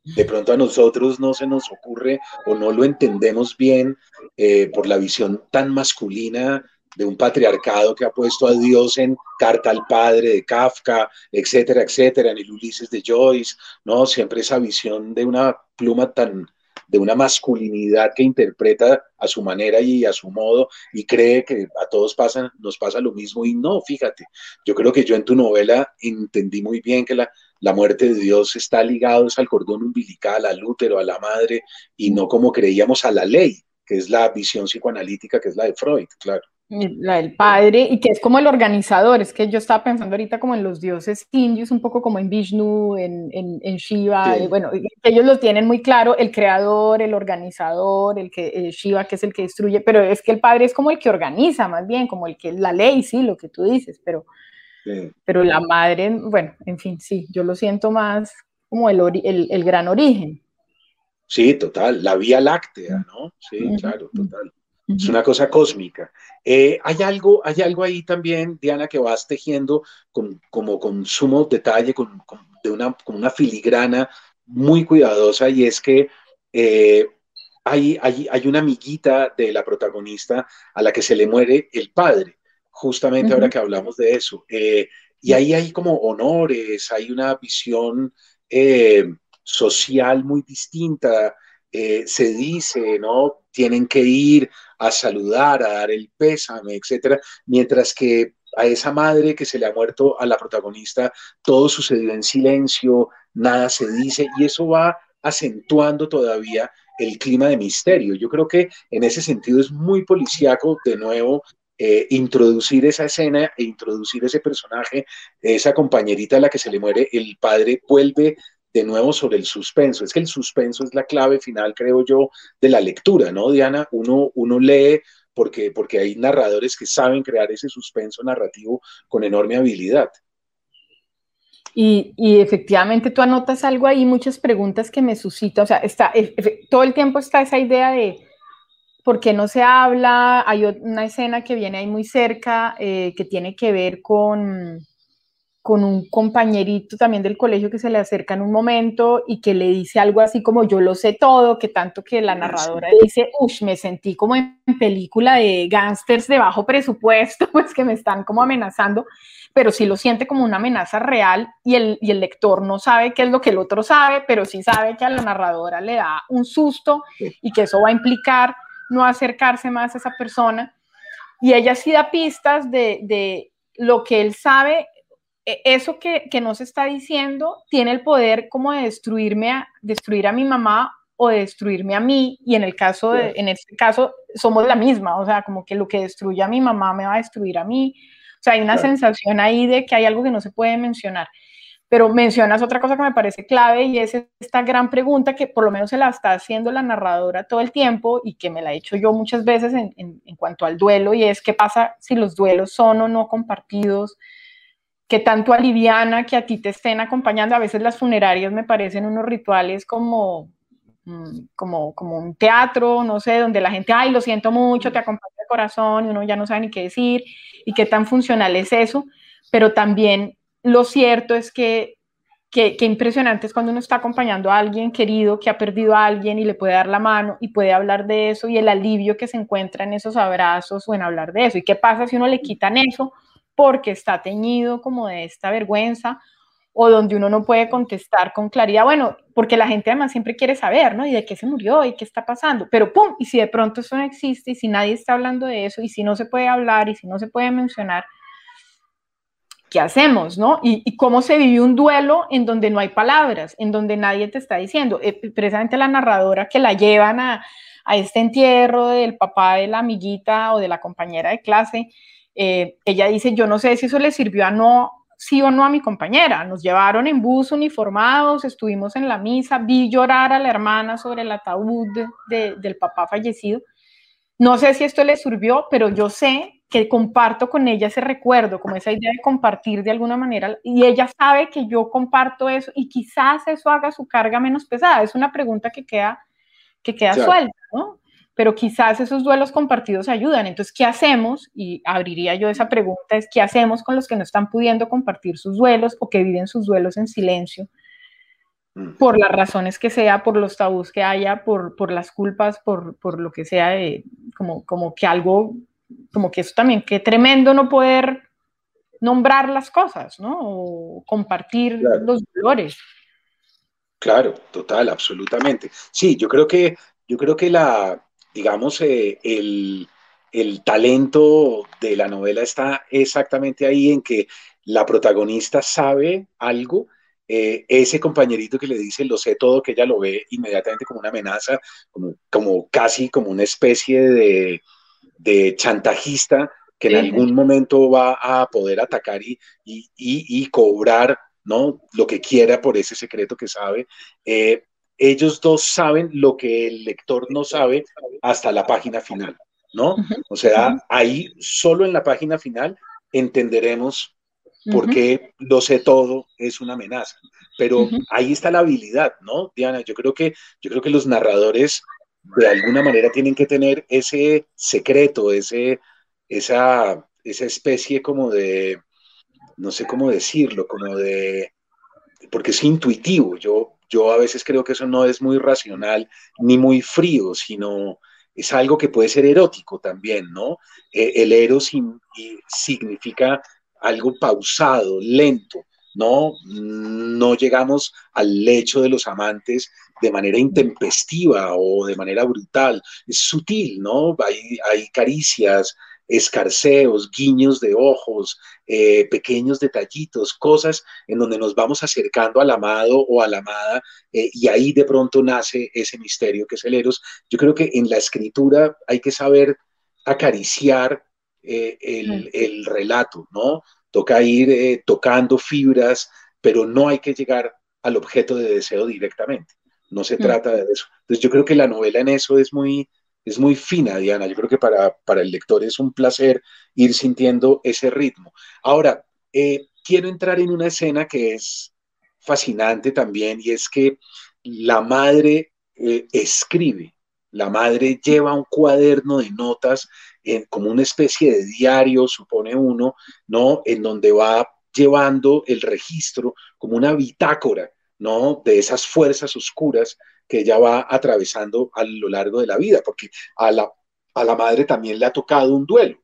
de pronto a nosotros no se nos ocurre o no lo entendemos bien eh, por la visión tan masculina de un patriarcado que ha puesto a Dios en Carta al Padre de Kafka, etcétera, etcétera, en el Ulises de Joyce, ¿no? Siempre esa visión de una pluma tan, de una masculinidad que interpreta a su manera y a su modo y cree que a todos nos pasa lo mismo y no, fíjate, yo creo que yo en tu novela entendí muy bien que la, la muerte de Dios está ligado al cordón umbilical, al útero, a la madre y no como creíamos a la ley, que es la visión psicoanalítica, que es la de Freud, claro. La del padre, y que es como el organizador, es que yo estaba pensando ahorita como en los dioses indios, un poco como en Vishnu, en, en, Shiva, bueno, ellos lo tienen muy claro, el creador, el organizador, el que Shiva que es el que destruye, pero es que el padre es como el que organiza más bien, como el que la ley, sí, lo que tú dices, pero, pero la madre, bueno, en fin, sí, yo lo siento más como el, el, el gran origen. Sí, total, la vía láctea, ¿no? Sí, claro, total. Es una cosa cósmica. Eh, hay, algo, hay algo ahí también, Diana, que vas tejiendo con, como con sumo detalle, con, de una, con una filigrana muy cuidadosa, y es que eh, hay, hay, hay, una amiguita de la protagonista a la que se le muere el padre, justamente ahora que hablamos de eso. Eh, y ahí hay como honores, hay una visión social muy distinta. se dice, ¿no? Tienen que ir a saludar, a dar el pésame, etcétera, mientras que a esa madre que se le ha muerto a la protagonista, todo sucedió en silencio, nada se dice, y eso va acentuando todavía el clima de misterio. Yo creo que en ese sentido es muy policíaco, de nuevo, eh, introducir esa escena e introducir ese personaje, esa compañerita a la que se le muere, el padre vuelve de nuevo sobre el suspenso. Es que el suspenso es la clave final, creo yo, de la lectura, ¿no, Diana? Uno, uno lee porque, porque hay narradores que saben crear ese suspenso narrativo con enorme habilidad. Y, efectivamente tú anotas algo ahí, muchas preguntas que me suscita, o sea, está, todo el tiempo está esa idea de por qué no se habla, hay una escena que viene ahí muy cerca eh, que tiene que ver con, con un compañerito también del colegio que se le acerca en un momento y que le dice algo así como yo lo sé todo, que tanto que la narradora dice, uff, me sentí como en película de gángsters de bajo presupuesto, pues que me están como amenazando, pero sí lo siente como una amenaza real y el, y el lector no sabe qué es lo que el otro sabe, pero sí sabe que a la narradora le da un susto y que eso va a implicar no acercarse más a esa persona. Y ella sí da pistas de, de lo que él sabe e, eso que, que nos está diciendo tiene el poder como de destruirme a, destruir a mi mamá o de destruirme a mí y en el caso de, en este caso somos la misma, o sea, como que lo que destruye a mi mamá me va a destruir a mí. O sea, hay una sensación ahí de que hay algo que no se puede mencionar. Pero mencionas otra cosa que me parece clave y es esta gran pregunta que por lo menos se la está haciendo la narradora todo el tiempo y que me la he hecho yo muchas veces en, en, cuanto al duelo y es qué pasa si los duelos son o no compartidos, que tanto aliviana que a ti te estén acompañando. A veces las funerarias me parecen unos rituales como, mm, como, como un teatro, no sé, donde la gente, ay, lo siento mucho, te acompaña el corazón y uno ya no sabe ni qué decir y qué tan funcional es eso. Pero también lo cierto es que Qué, impresionante es cuando uno está acompañando a alguien querido que ha perdido a alguien y le puede dar la mano y puede hablar de eso y el alivio que se encuentra en esos abrazos o en hablar de eso. ¿Y qué pasa si uno le quitan eso porque está teñido como de esta vergüenza o donde uno no puede contestar con claridad? Bueno, porque la gente además siempre quiere saber, ¿no? ¿Y de qué se murió? ¿Y qué está pasando? Pero ¡pum! Y si de pronto eso no existe y si nadie está hablando de eso y si no se puede hablar y si no se puede mencionar, ¿qué hacemos, no? Y, cómo se vive un duelo en donde no hay palabras, en donde nadie te está diciendo. Eh, precisamente la narradora que la llevan a, este entierro del papá de la amiguita o de la compañera de clase, eh, ella dice, yo no sé si eso le sirvió a no, sí o no a mi compañera. Nos llevaron en bus uniformados, estuvimos en la misa, vi llorar a la hermana sobre el ataúd del papá fallecido. No sé si esto le sirvió, pero yo sé que comparto con ella ese recuerdo, como esa idea de compartir de alguna manera, y ella sabe que yo comparto eso y quizás eso haga su carga menos pesada. Es una pregunta que queda, que queda suelta, ¿no? Pero quizás esos duelos compartidos ayudan. Entonces, ¿qué hacemos? Y abriría yo esa pregunta, es ¿qué hacemos con los que no están pudiendo compartir sus duelos o que viven sus duelos en silencio? Mm. por las razones que sea, por los tabús que haya, por, por las culpas, por, por lo que sea, como, como que algo como que eso también, qué tremendo no poder nombrar las cosas, ¿no? O compartir los valores. Claro, total, absolutamente. Sí, yo creo que, yo creo que la, digamos, eh, el, el talento de la novela está exactamente ahí en que la protagonista sabe algo, eh, ese compañerito que le dice lo sé todo, que ella lo ve inmediatamente como una amenaza, como, como casi como una especie de, de chantajista que en algún momento va a poder atacar y, y, cobrar ¿no? lo que quiera por ese secreto que sabe. Eh, ellos dos saben lo que el lector no sabe hasta la página final, ¿no? O sea, ahí solo en la página final entenderemos por qué lo sé todo es una amenaza. Pero ahí está la habilidad, ¿no, Diana? Yo creo que, yo creo que los narradores de alguna manera tienen que tener ese secreto, ese, esa, esa especie como de, no sé cómo decirlo, como de, porque es intuitivo. Yo, yo a veces creo que eso no es muy racional ni muy frío, sino es algo que puede ser erótico también, ¿no? Eh, el eros significa algo pausado, lento, ¿no? No llegamos al lecho de los amantes de manera intempestiva o de manera brutal, es sutil, ¿no? Hay, hay caricias, escarceos, guiños de ojos, eh, pequeños detallitos, cosas en donde nos vamos acercando al amado o a la amada eh, y ahí de pronto nace ese misterio que es el Eros. Yo creo que en la escritura hay que saber acariciar eh, el, el, relato, ¿no? Toca ir tocando fibras, pero no hay que llegar al objeto de deseo directamente. No se mm. trata de eso. Entonces yo creo que la novela en eso es muy, es muy fina, Diana. Yo creo que para, para el lector es un placer ir sintiendo ese ritmo. Ahora, eh, quiero entrar en una escena que es fascinante también y es que la madre eh, escribe, la madre lleva un cuaderno de notas en, como una especie de diario, supone uno, ¿no? En donde va llevando el registro como una bitácora ¿no? De esas fuerzas oscuras que ella va atravesando a lo largo de la vida, porque a la, a la madre también le ha tocado un duelo.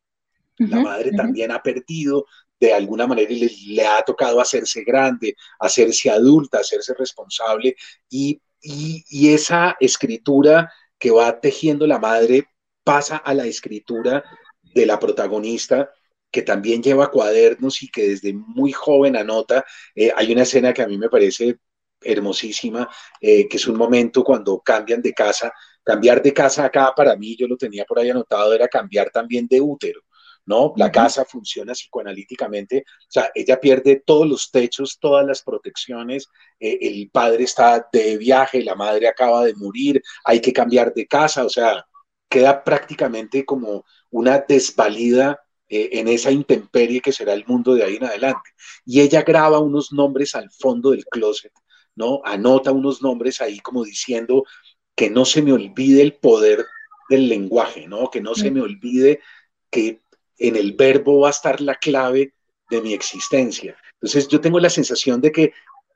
la madre también ha perdido de alguna manera y le, ha tocado hacerse grande, hacerse adulta, hacerse responsable y, y, esa escritura que va tejiendo la madre pasa a la escritura de la protagonista que también lleva cuadernos y que desde muy joven anota. Eh, hay una escena que a mí me parece hermosísima, eh, que es un momento cuando cambian de casa. Cambiar de casa acá para mí, yo lo tenía por ahí anotado, era cambiar también de útero. ¿no? La casa funciona psicoanalíticamente, o sea, ella pierde todos los techos, todas las protecciones, eh, el padre está de viaje, la madre acaba de morir, hay que cambiar de casa, o sea, queda prácticamente como una desvalida eh, en esa intemperie que será el mundo de ahí en adelante. Y ella graba unos nombres al fondo del closet, ¿no? Anota unos nombres ahí como diciendo que no se me olvide el poder del lenguaje, ¿no? Que no se me olvide que en el verbo va a estar la clave de mi existencia. Entonces yo tengo la sensación de que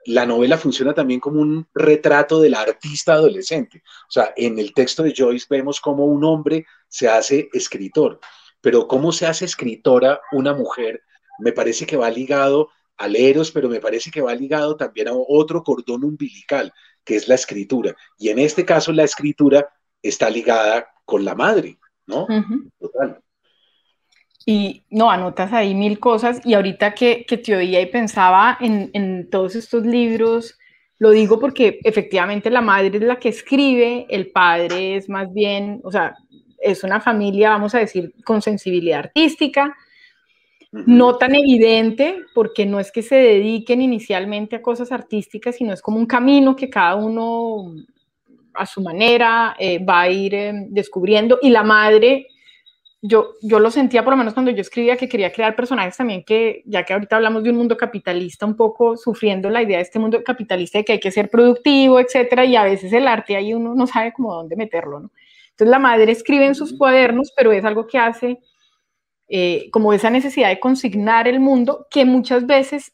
la novela funciona también como un retrato del artista adolescente. O sea, en el texto de Joyce vemos cómo un hombre se hace escritor, pero cómo se hace escritora una mujer me parece que va ligado al eros, pero me parece que va ligado también a otro cordón umbilical, que es la escritura. Y en este caso la escritura está ligada con la madre, ¿no? Total. Y no, anotas ahí mil cosas y ahorita que, que te oía y pensaba en, en, todos estos libros, lo digo porque efectivamente la madre es la que escribe, el padre es más bien, o sea, es una familia, vamos a decir, con sensibilidad artística, no tan evidente, porque no es que se dediquen inicialmente a cosas artísticas, sino es como un camino que cada uno a su manera eh, va a ir eh, descubriendo y la madre yo, yo lo sentía por lo menos cuando yo escribía que quería crear personajes también que, ya que ahorita hablamos de un mundo capitalista, un poco sufriendo la idea de este mundo capitalista de que hay que ser productivo, etcétera, y a veces el arte ahí uno no sabe cómo dónde meterlo, ¿no? Entonces la madre escribe en sus cuadernos, pero es algo que hace eh, como esa necesidad de consignar el mundo, que muchas veces,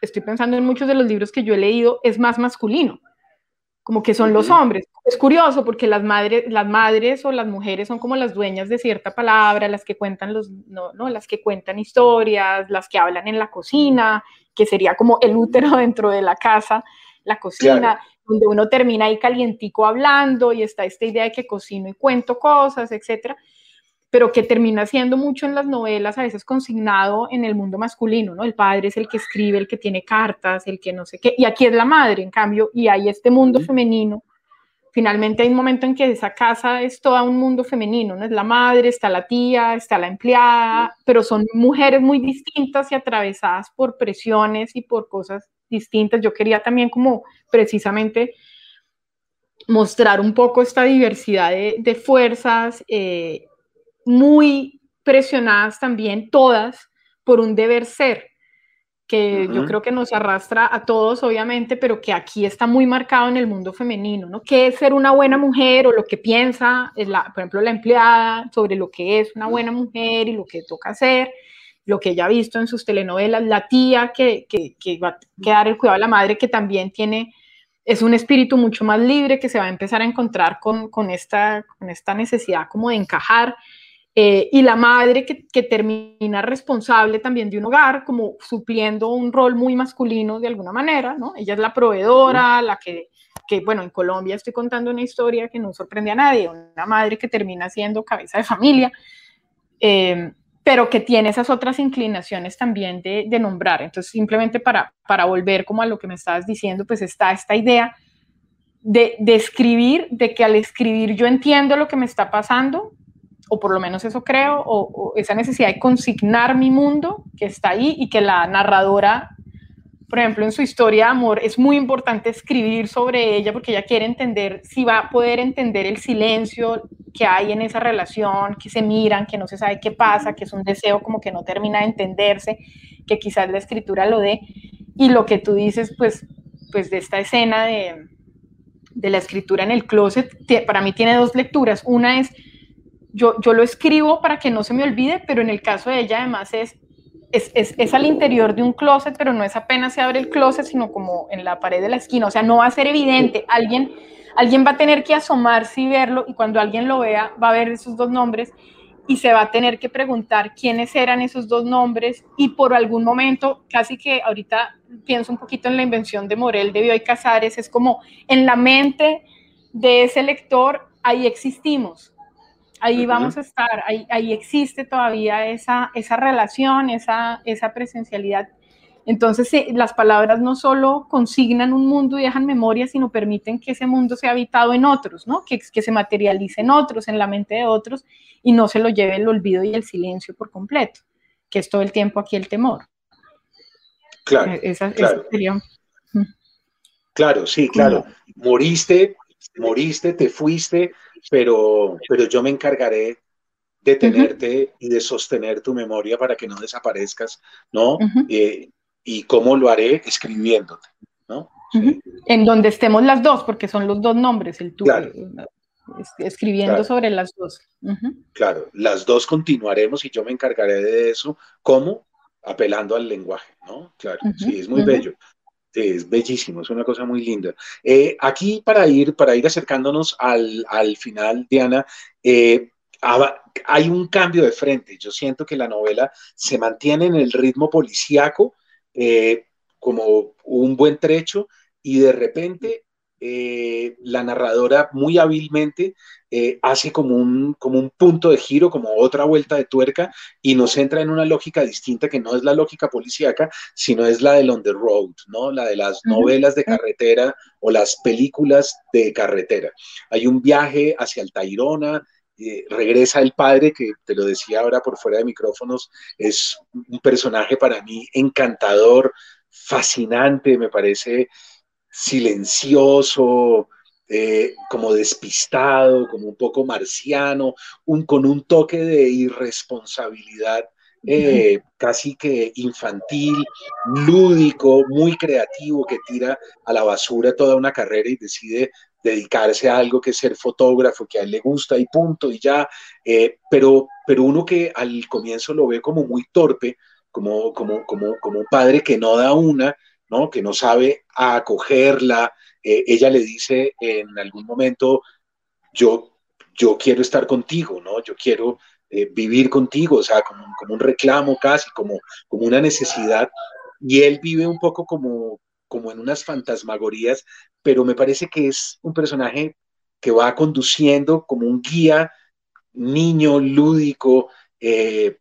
estoy pensando en muchos de los libros que yo he leído, es más masculino como que son los hombres. Es curioso porque las madres, las madres o las mujeres son como las dueñas de cierta palabra, las que cuentan los, no, no, las que cuentan historias, las que hablan en la cocina, que sería como el útero dentro de la casa, la cocina, donde uno termina ahí calientico hablando y está esta idea de que cocino y cuento cosas, etcétera pero que termina siendo mucho en las novelas, a veces consignado en el mundo masculino, ¿no? El padre es el que escribe, el que tiene cartas, el que no sé qué, y aquí es la madre, en cambio, y hay este mundo femenino. Finalmente hay un momento en que esa casa es todo un mundo femenino, ¿no? Es la madre, está la tía, está la empleada, pero son mujeres muy distintas y atravesadas por presiones y por cosas distintas. Yo quería también como precisamente mostrar un poco esta diversidad de, fuerzas eh, muy presionadas también todas por un deber ser, que yo creo que nos arrastra a todos, obviamente, pero que aquí está muy marcado en el mundo femenino, ¿no? ¿Qué es ser una buena mujer o lo que piensa, la, por ejemplo, la empleada sobre lo que es una buena mujer y lo que toca hacer, lo que ella ha visto en sus telenovelas, la tía que, que, que va a quedar el cuidado de la madre, que también tiene, es un espíritu mucho más libre, que se va a empezar a encontrar con, con esta, con esta necesidad como de encajar eh, y la madre que, termina responsable también de un hogar, como supliendo un rol muy masculino de alguna manera, ¿no? Ella es la proveedora, la que, que, bueno, en Colombia estoy contando una historia que no sorprende a nadie, una madre que termina siendo cabeza de familia, eh, pero que tiene esas otras inclinaciones también de, de, nombrar. Entonces, simplemente para, para volver como a lo que me estabas diciendo, pues está esta idea de, de escribir, de que al escribir yo entiendo lo que me está pasando, o por lo menos eso creo, o, esa necesidad de consignar mi mundo que está ahí y que la narradora, por ejemplo, en su historia de amor, es muy importante escribir sobre ella porque ella quiere entender si va a poder entender el silencio que hay en esa relación, que se miran, que no se sabe qué pasa, que es un deseo como que no termina de entenderse, que quizás la escritura lo dé. Y lo que tú dices, pues, pues de esta escena de, de la escritura en el closet, para mí tiene dos lecturas. Una es yo, yo lo escribo para que no se me olvide, pero en el caso de ella además es, es, es, al interior de un closet, pero no es apenas se abre el closet, sino como en la pared de la esquina, o sea, no va a ser evidente, alguien, alguien va a tener que asomarse y verlo, y cuando alguien lo vea va a ver esos dos nombres y se va a tener que preguntar quiénes eran esos dos nombres y por algún momento, casi que ahorita pienso un poquito en la invención de Morel de Bioy Casares, es como en la mente de ese lector, ahí existimos, ahí vamos a estar, ahí, ahí, existe todavía esa, esa relación, esa, esa presencialidad. Entonces, las palabras no solo consignan un mundo y dejan memoria, sino permiten que ese mundo sea habitado en otros, ¿no? Que, que se materialice en otros, en la mente de otros, y no se lo lleve el olvido y el silencio por completo, que es todo el tiempo aquí el temor. Claro, e, claro. claro, sí, claro. Moriste, moriste, te fuiste, pero, pero yo me encargaré de tenerte y de sostener tu memoria para que no desaparezcas, ¿no? Eh, y cómo lo haré escribiéndote, ¿no? En donde estemos las dos, porque son los dos nombres, el tuyo. Eh, escribiendo sobre las dos. Claro, las dos continuaremos y yo me encargaré de eso. ¿Cómo? Apelando al lenguaje, ¿no? Claro, sí, es muy bello. Es bellísimo, es una cosa muy linda. Eh, aquí para ir, para ir acercándonos al, final, Diana, eh, hay un cambio de frente. Yo siento que la novela se mantiene en el ritmo policíaco eh, como un buen trecho y de repente eh, la narradora muy hábilmente eh, hace como un, como un punto de giro, como otra vuelta de tuerca y nos entra en una lógica distinta que no es la lógica policíaca, sino es la del on the road, ¿no? La de las novelas de carretera o las películas de carretera. Hay un viaje hacia el Tairona, eh, regresa el padre, que te lo decía ahora por fuera de micrófonos, es un personaje para mí encantador, fascinante, me parece silencioso, eh, como despistado, como un poco marciano, un, con un toque de irresponsabilidad eh, casi que infantil, lúdico, muy creativo, que tira a la basura toda una carrera y decide dedicarse a algo que es ser fotógrafo, que a él le gusta y punto, y ya, eh, pero, pero uno que al comienzo lo ve como muy torpe, como, como, como, como un padre que no da una, ¿no? que no sabe acogerla. Eh, ella le dice en algún momento, yo, yo quiero estar contigo, ¿no? yo quiero eh, vivir contigo, o sea, como, un reclamo casi, como, como una necesidad. Y él vive un poco como, como en unas fantasmagorías, pero me parece que es un personaje que va conduciendo como un guía niño, lúdico, eh,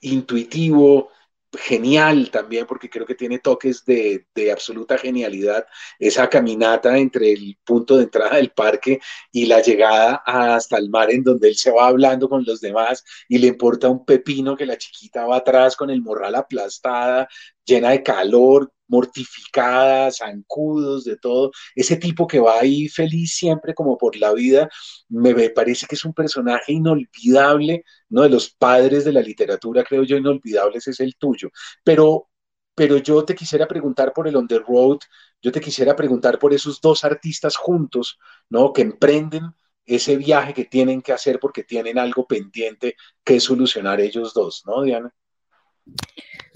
intuitivo, genial también, porque creo que tiene toques de, absoluta genialidad, esa caminata entre el punto de entrada del parque y la llegada hasta el mar en donde él se va hablando con los demás y le importa un pepino que la chiquita va atrás con el morral aplastada, llena de calor, mortificada, zancudos, de todo. Ese tipo que va ahí feliz siempre como por la vida, me, parece que es un personaje inolvidable, ¿no? De los padres de la literatura, creo yo, inolvidables es el tuyo. Pero, pero yo te quisiera preguntar por el On the Road, yo te quisiera preguntar por esos dos artistas juntos, ¿no? Que emprenden ese viaje que tienen que hacer porque tienen algo pendiente que solucionar ellos dos, ¿no, Diana?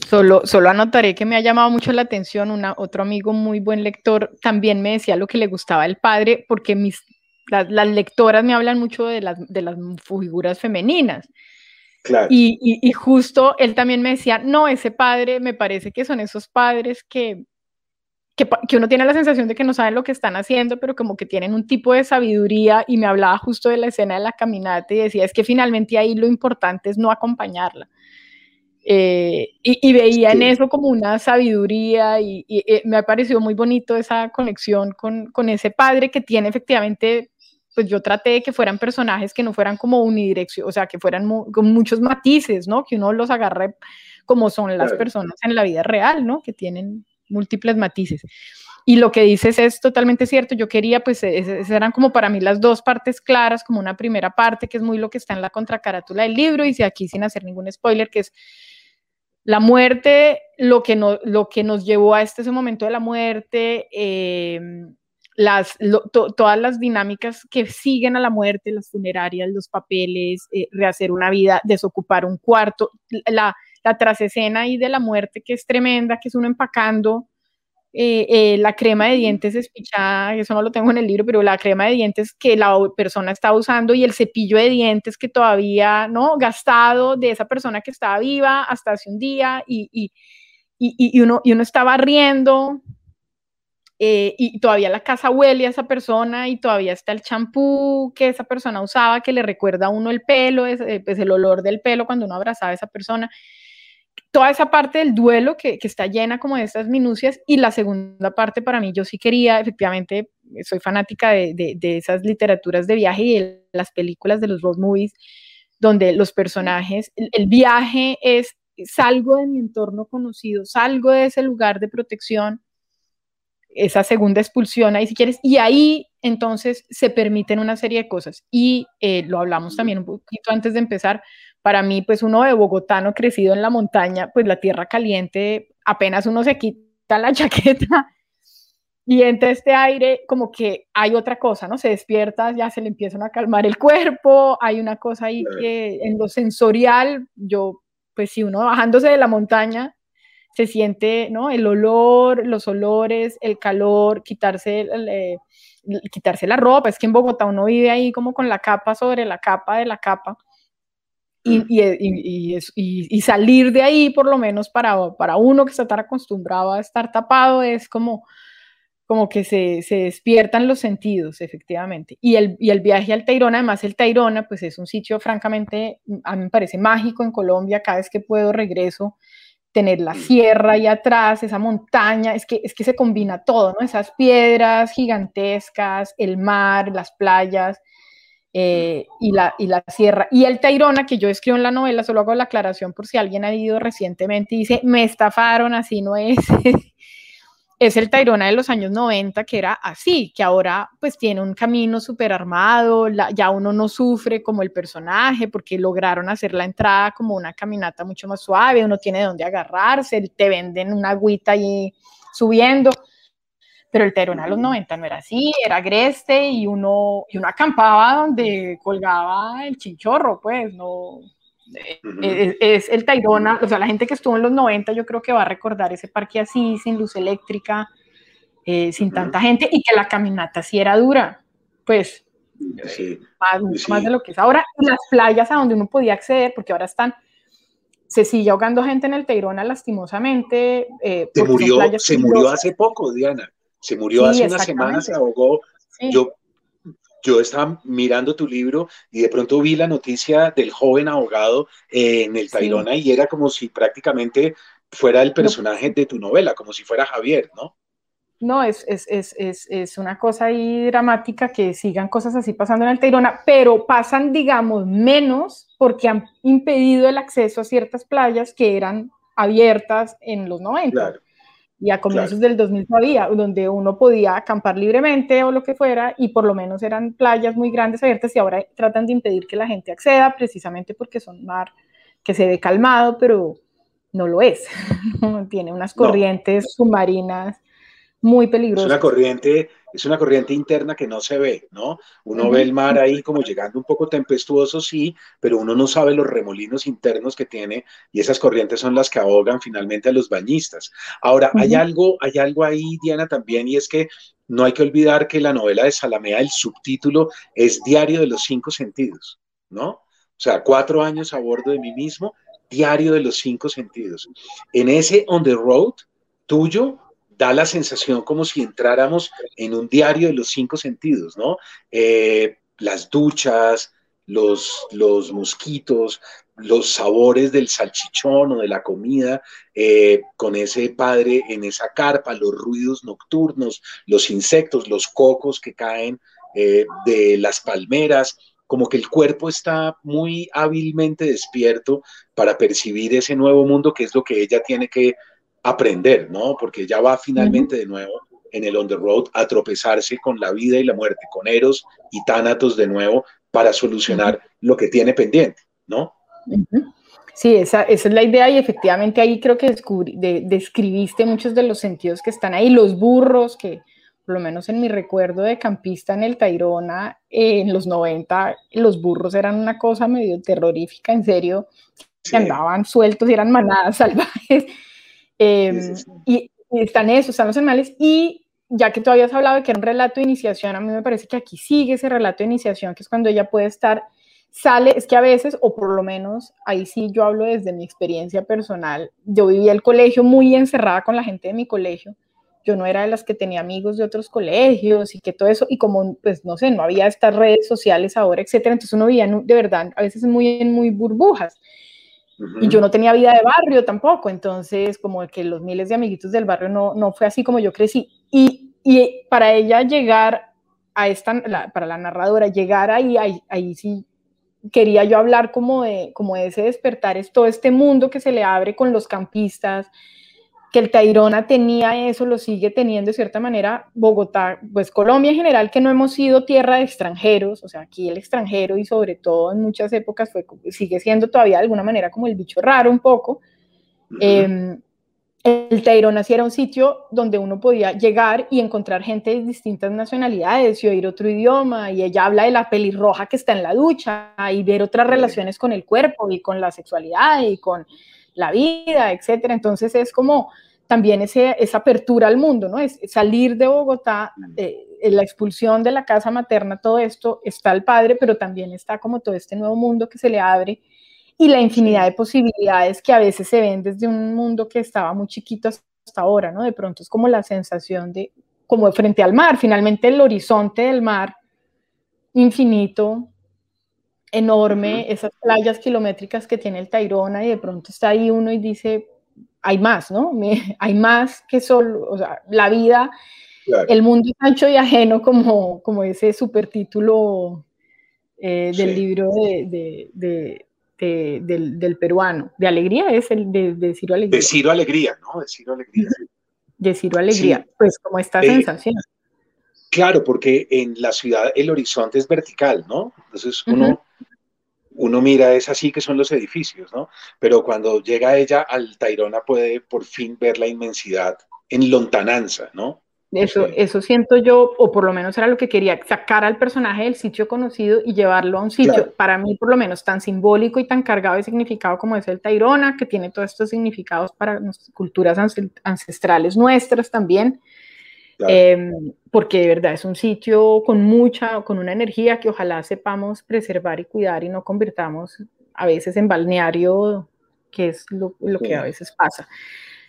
Solo, solo anotaré que me ha llamado mucho la atención, una, otro amigo muy buen lector también me decía lo que le gustaba el padre, porque mis, las, lectoras me hablan mucho de las, de las figuras femeninas. Y, justo él también me decía, no, ese padre me parece que son esos padres que, que, que, uno tiene la sensación de que no saben lo que están haciendo, pero como que tienen un tipo de sabiduría y me hablaba justo de la escena de la caminata y decía, es que finalmente ahí lo importante es no acompañarla. Eh, y, veía en eso como una sabiduría y, eh, me ha parecido muy bonito esa conexión con, con, ese padre que tiene efectivamente, pues yo traté de que fueran personajes que no fueran como unidirección, o sea, que fueran con muchos matices, ¿no? Que uno los agarre como son las personas en la vida real, ¿no? Que tienen múltiples matices. Y lo que dices es totalmente cierto. Yo quería, pues, esas eran como para mí las dos partes claras, como una primera parte, que es muy lo que está en la contracarátula del libro, y si aquí sin hacer ningún spoiler, que es la muerte, lo que, no, lo que nos llevó a este momento de la muerte, eh, las, todas las dinámicas que siguen a la muerte, las funerarias, los papeles, eh, rehacer una vida, desocupar un cuarto, la, la trasescena ahí de la muerte que es tremenda, que es uno empacando eh, eh, la crema de dientes espichada, eso no lo tengo en el libro, pero la crema de dientes que la persona está usando y el cepillo de dientes que todavía, ¿no? Gastado de esa persona que estaba viva hasta hace un día y, y, y, uno, y uno estaba riendo eh, y todavía la casa huele a esa persona y todavía está el champú que esa persona usaba que le recuerda a uno el pelo, es, pues el olor del pelo cuando uno abrazaba a esa persona toda esa parte del duelo que, está llena como de estas minucias y la segunda parte para mí yo sí quería, efectivamente, soy fanática de, esas literaturas de viaje y de las películas de los road movies, donde los personajes, el, viaje es salgo de mi entorno conocido, salgo de ese lugar de protección, esa segunda expulsión ahí si quieres, y ahí entonces se permiten una serie de cosas. Y eh, lo hablamos también un poquito antes de empezar. Para mí, pues uno de bogotano crecido en la montaña, pues la tierra caliente, apenas uno se quita la chaqueta y entra este aire, como que hay otra cosa, ¿no? Se despierta, ya se le empiezan a calmar el cuerpo, hay una cosa ahí que en lo sensorial, yo, pues si uno bajándose de la montaña, se siente, ¿no? El olor, los olores, el calor, quitarse, eh, quitarse la ropa. Es que en Bogotá uno vive ahí como con la capa sobre la capa de la capa. Y, mm. y, y, y salir de ahí, por lo menos para, para uno que está tan acostumbrado a estar tapado, es como, como que se, se, despiertan los sentidos, efectivamente. Y el, y el viaje al Tayrona, además el Tayrona, pues es un sitio francamente, a mí me parece mágico en Colombia, cada vez que puedo regreso tener la sierra ahí atrás, esa montaña, es que, es que se combina todo, ¿no? Esas piedras gigantescas, el mar, las playas eh, y, la, y la sierra. Y el Tairona, que yo escribo en la novela, solo hago la aclaración por si alguien ha ido recientemente y dice, me estafaron, así no es. es el Tairona de los años 90 que era así, que ahora pues tiene un camino súper armado, ya uno no sufre como el personaje porque lograron hacer la entrada como una caminata mucho más suave, uno tiene donde agarrarse, te venden una agüita ahí subiendo, pero el Tairona de los 90 no era así, era agreste y uno, y uno acampaba donde colgaba el chinchorro, pues no, es, el Tayrona, o sea, la gente que estuvo en los 90 yo creo que va a recordar ese parque así, sin luz eléctrica, eh, sin tanta gente, y que la caminata sí era dura, pues más, más, de lo que es ahora. las playas a donde uno podía acceder, porque ahora están, se sigue ahogando gente en el Tayrona lastimosamente. Eh, se murió, se murió hace poco, Diana, se murió hace una semana, se ahogó. Yo yo estaba mirando tu libro y de pronto vi la noticia del joven ahogado en el Tayrona y era como si prácticamente fuera el personaje de tu novela, como si fuera Javier, ¿no? No, es, es, es, es, una cosa ahí dramática que sigan cosas así pasando en el Tayrona, pero pasan, digamos, menos porque han impedido el acceso a ciertas playas que eran abiertas en los 90. Claro y a comienzos del 2000 todavía, donde uno podía acampar libremente o lo que fuera, y por lo menos eran playas muy grandes abiertas y ahora tratan de impedir que la gente acceda precisamente porque son mar que se ve calmado, pero no lo es. Tiene unas corrientes submarinas muy peligrosas. Es una corriente es una corriente interna que no se ve, ¿no? Uno ve el mar ahí como llegando un poco tempestuoso, sí, pero uno no sabe los remolinos internos que tiene y esas corrientes son las que ahogan finalmente a los bañistas. Ahora, hay algo, hay algo ahí, Diana, también, y es que no hay que olvidar que la novela de Salamea, el subtítulo es Diario de los Cinco Sentidos, ¿no? O sea, cuatro años a bordo de mí mismo, Diario de los Cinco Sentidos. En ese On the Road tuyo, da la sensación como si entráramos en un diario de los cinco sentidos, ¿no? Eh, las duchas, los, los mosquitos, los sabores del salchichón o de la comida, eh, con ese padre en esa carpa, los ruidos nocturnos, los insectos, los cocos que caen eh, de las palmeras, como que el cuerpo está muy hábilmente despierto para percibir ese nuevo mundo que es lo que ella tiene que aprender, ¿no? Porque ya va finalmente de nuevo en el on the road a tropezarse con la vida y la muerte, con Eros y Tánatos de nuevo para solucionar lo que tiene pendiente, ¿no? Sí, esa, es la idea y efectivamente ahí creo que describiste muchos de los sentidos que están ahí, los burros, que por lo menos en mi recuerdo de campista en el Tairona, en los 90, los burros eran una cosa medio terrorífica, en serio, que andaban sueltos y eran manadas salvajes. Em, y, están esos, están los animales. Y ya que tú habías hablado de que era un relato de iniciación, a mí me parece que aquí sigue ese relato de iniciación, que es cuando ella puede estar, sale, es que a veces, o por lo menos ahí sí yo hablo desde mi experiencia personal, yo vivía el colegio muy encerrada con la gente de mi colegio. Yo no era de las que tenía amigos de otros colegios y que todo eso, y como, pues no sé, no había estas redes sociales ahora, etcétera, entonces uno vivía de verdad a veces muy en muy burbujas. Y yo no tenía vida de barrio tampoco, entonces como que los miles de amiguitos del barrio no, no fue así como yo crecí. Y, y para ella llegar a esta, para la narradora, llegar ahí, ahí, ahí, sí quería yo hablar como de, como de ese despertar, es todo este mundo que se le abre con los campistas, que el Tairona tenía eso, lo sigue teniendo de cierta manera. Bogotá, pues Colombia en general, que no hemos sido tierra de extranjeros, o sea, aquí el extranjero y sobre todo en muchas épocas fue, sigue siendo todavía de alguna manera como el bicho raro un poco. Em, el Tairona sí era un sitio donde uno podía llegar y encontrar gente de distintas nacionalidades y oír otro idioma, y ella habla de la pelirroja que está en la ducha y ver otras relaciones con el cuerpo y con la sexualidad y con la vida, etcétera. Entonces es como también ese, esa apertura al mundo, ¿no? Es salir de Bogotá, eh, la expulsión de la casa materna, todo esto, está el padre, pero también está como todo este nuevo mundo que se le abre y la infinidad de posibilidades que a veces se ven desde un mundo que estaba muy chiquito hasta ahora, ¿no? De pronto es como la sensación de, como frente al mar, finalmente el horizonte del mar infinito, enorme, esas playas kilométricas que tiene el Tairona y de pronto está ahí uno y dice, hay más, ¿no? hay más que solo, o sea, la vida, el mundo es ancho y ajeno como, como ese supertítulo eh, del libro de, del, peruano. De alegría es el de, Ciro Alegría. De Ciro Alegría, ¿no? De Ciro Alegría. De Ciro Alegría, pues como esta eh, sensación. Claro, porque en la ciudad el horizonte es vertical, ¿no? Entonces uno uno mira, es así que son los edificios, ¿no? Pero cuando llega ella al Tairona puede por fin ver la inmensidad en lontananza, ¿no? Eso, eso siento yo, o por lo menos era lo que quería, sacar al personaje del sitio conocido y llevarlo a un sitio, para mí por lo menos tan simbólico y tan cargado de significado como es el Tairona, que tiene todos estos significados para nuestras culturas ancestrales nuestras también, Em, porque de verdad es un sitio con mucha, con una energía que ojalá sepamos preservar y cuidar y no convirtamos a veces en balneario, que es lo, que a veces pasa.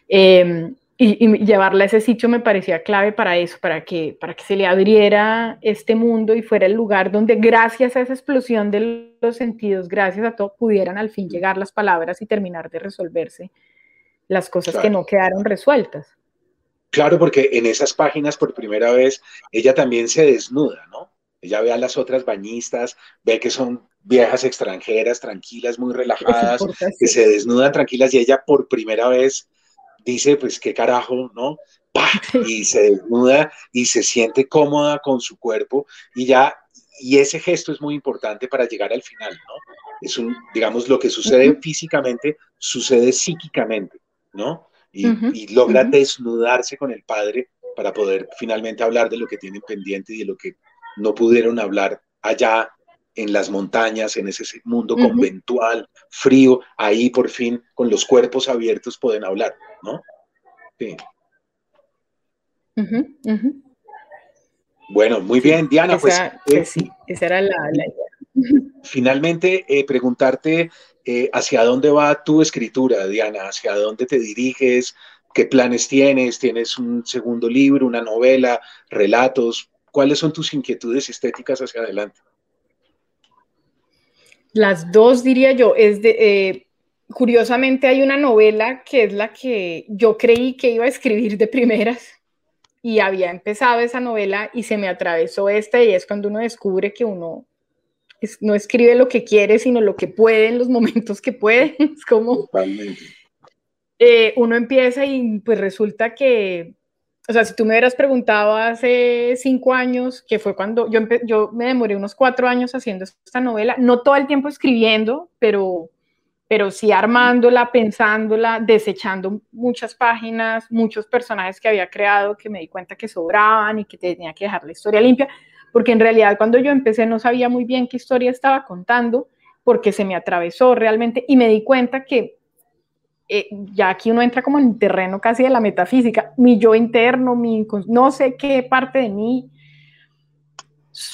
Em, y, llevarla a ese sitio me parecía clave para eso, para que, para que se le abriera este mundo y fuera el lugar donde gracias a esa explosión de los sentidos, gracias a todo, pudieran al fin llegar las palabras y terminar de resolverse las cosas que no quedaron resueltas. Claro, porque en esas páginas por primera vez ella también se desnuda, ¿no? Ella ve a las otras bañistas, ve que son viejas extranjeras, tranquilas, muy relajadas, que se desnudan tranquilas y ella por primera vez dice, pues qué carajo, ¿no? Y se desnuda y se siente cómoda con su cuerpo y ya, y ese gesto es muy importante para llegar al final, ¿no? Es un, digamos, lo que sucede físicamente, sucede psíquicamente, ¿no? Y, logra desnudarse con el padre para poder finalmente hablar de lo que tienen pendiente y de lo que no pudieron hablar allá en las montañas, en ese mundo conventual, frío, ahí por fin con los cuerpos abiertos pueden hablar, ¿no? Sí. Bueno, muy bien, Diana. pues, pues, sí, esa era la, idea. Finalmente, eh, preguntarte eh, hacia dónde va tu escritura, Diana, hacia dónde te diriges, qué planes tienes, tienes un segundo libro, una novela, relatos, cuáles son tus inquietudes estéticas hacia adelante. Las dos diría yo, es de, eh, curiosamente hay una novela que es la que yo creí que iba a escribir de primeras y había empezado esa novela y se me atravesó esta y es cuando uno descubre que uno no escribe lo que quiere, sino lo que puede en los momentos que puede. Es como eh, uno empieza y pues resulta que, o sea, si tú me hubieras preguntado hace cinco años, que fue cuando yo, yo me demoré unos cuatro años haciendo esta novela, no todo el tiempo escribiendo, pero, pero sí armándola, pensándola, desechando muchas páginas, muchos personajes que había creado que me di cuenta que sobraban y que tenía que dejar la historia limpia porque en realidad cuando yo empecé no sabía muy bien qué historia estaba contando, porque se me atravesó realmente y me di cuenta que eh, ya aquí uno entra como en terreno casi de la metafísica, mi yo interno, mi, no sé qué parte de mí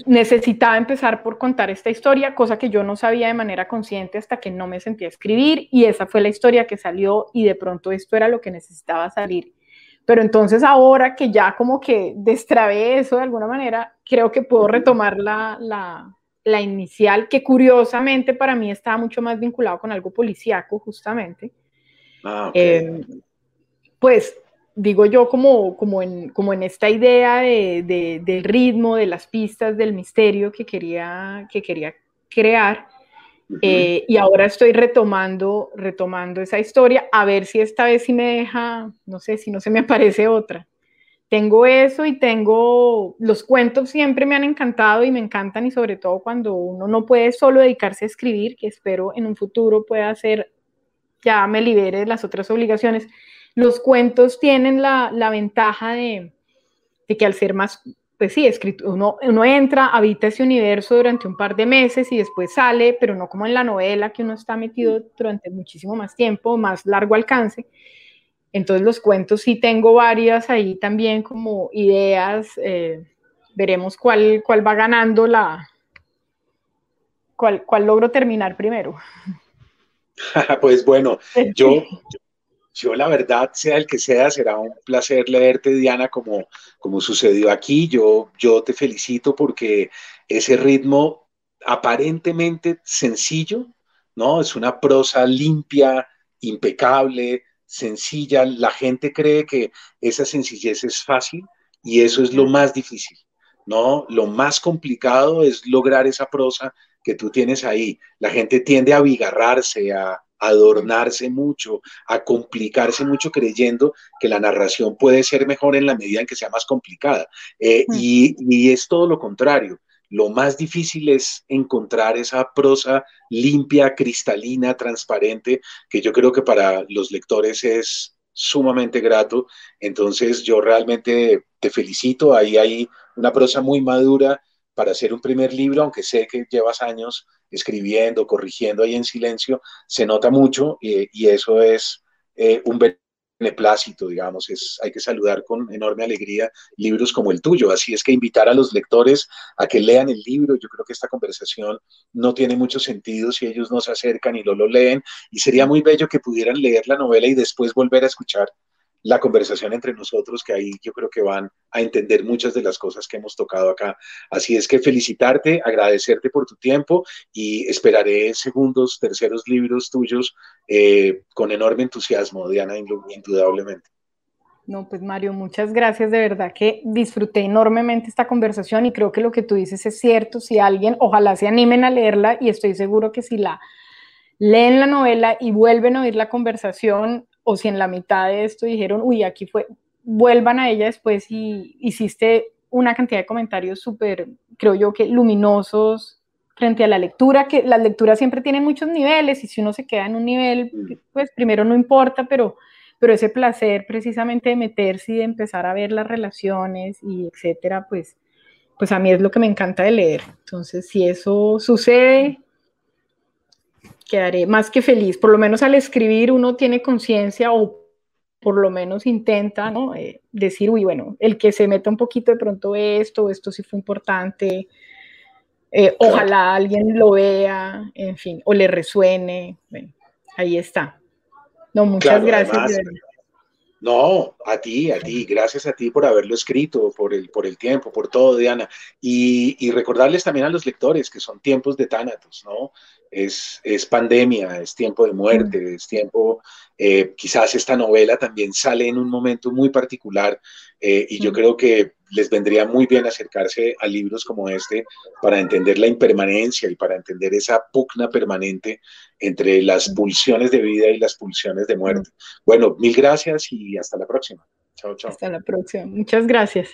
necesitaba empezar por contar esta historia, cosa que yo no sabía de manera consciente hasta que no me sentí a escribir y esa fue la historia que salió y de pronto esto era lo que necesitaba salir. Pero entonces ahora que ya como que destrabé eso de alguna manera, creo que puedo retomar la, la, la inicial, que curiosamente para mí estaba mucho más vinculado con algo policíaco, justamente. Ah, em, pues digo yo como, como, en, como en esta idea de, de, del ritmo, de las pistas, del misterio que quería, que quería crear. Eh, y ahora estoy retomando, retomando esa historia, a ver si esta vez sí me deja, no sé, si no se me aparece otra. Tengo eso y tengo los cuentos siempre me han encantado y me encantan y sobre todo cuando uno no puede solo dedicarse a escribir, que espero en un futuro pueda hacer, ya me libere de las otras obligaciones. Los cuentos tienen la, la ventaja de, de que al ser más pues sí, escrito, uno, uno entra, habita ese universo durante un par de meses y después sale, pero no como en la novela que uno está metido durante muchísimo más tiempo, más largo alcance. Entonces los cuentos sí tengo varias ahí también como ideas, eh, veremos cuál, cuál va ganando la, cuál, cuál logro terminar primero. pues bueno, yo, yo la verdad, sea el que sea, será un placer leerte, Diana, como, como sucedió aquí. Yo, yo te felicito porque ese ritmo aparentemente sencillo, ¿no? Es una prosa limpia, impecable, sencilla. La gente cree que esa sencillez es fácil y eso es lo más difícil, ¿no? Lo más complicado es lograr esa prosa que tú tienes ahí. La gente tiende a abigarrarse, a, adornarse mucho, a complicarse mucho creyendo que la narración puede ser mejor en la medida en que sea más complicada. Eh, mm. y, es todo lo contrario. Lo más difícil es encontrar esa prosa limpia, cristalina, transparente, que yo creo que para los lectores es sumamente grato. Entonces yo realmente te felicito. Ahí hay una prosa muy madura para hacer un primer libro, aunque sé que llevas años escribiendo, corrigiendo ahí en silencio, se nota mucho y, eso es eh, un beneplácito, digamos, es, hay que saludar con enorme alegría libros como el tuyo, así es que invitar a los lectores a que lean el libro, yo creo que esta conversación no tiene mucho sentido si ellos no se acercan y no lo leen, y sería muy bello que pudieran leer la novela y después volver a escuchar la conversación entre nosotros, que ahí yo creo que van a entender muchas de las cosas que hemos tocado acá. Así es que felicitarte, agradecerte por tu tiempo y esperaré segundos, terceros libros tuyos eh, con enorme entusiasmo, Diana, indudablemente. No, pues Mario, muchas gracias. De verdad que disfruté enormemente esta conversación y creo que lo que tú dices es cierto. Si alguien, ojalá se animen a leerla y estoy seguro que si la leen la novela y vuelven a oír la conversación, o si en la mitad de esto dijeron, uy, aquí fue, vuelvan a ella después y hiciste una cantidad de comentarios súper, creo yo que luminosos frente a la lectura, que las lecturas siempre tienen muchos niveles y si uno se queda en un nivel, pues primero no importa, pero, pero ese placer precisamente de meterse y de empezar a ver las relaciones y etcétera, pues, pues a mí es lo que me encanta de leer. Entonces, si eso sucede, quedaré más que feliz. Por lo menos al escribir uno tiene conciencia o por lo menos intenta ¿no? Eh, decir, uy, bueno, el que se meta un poquito de pronto esto, esto sí fue importante, eh, ojalá alguien lo vea, en fin, o le resuene. Bueno, ahí está. No, muchas gracias. no, a ti, a ti, gracias a ti por haberlo escrito, por el, por el tiempo, por todo, Diana. Y, y recordarles también a los lectores que son tiempos de tánatos, ¿no? Es, es pandemia, es tiempo de muerte, mm. es tiempo, eh, quizás esta novela también sale en un momento muy particular eh, y yo mm. creo que les vendría muy bien acercarse a libros como este para entender la impermanencia y para entender esa pugna permanente entre las mm. pulsiones de vida y las pulsiones de muerte. Bueno, mil gracias y hasta la próxima. Chao, chao. Hasta la próxima. Muchas gracias.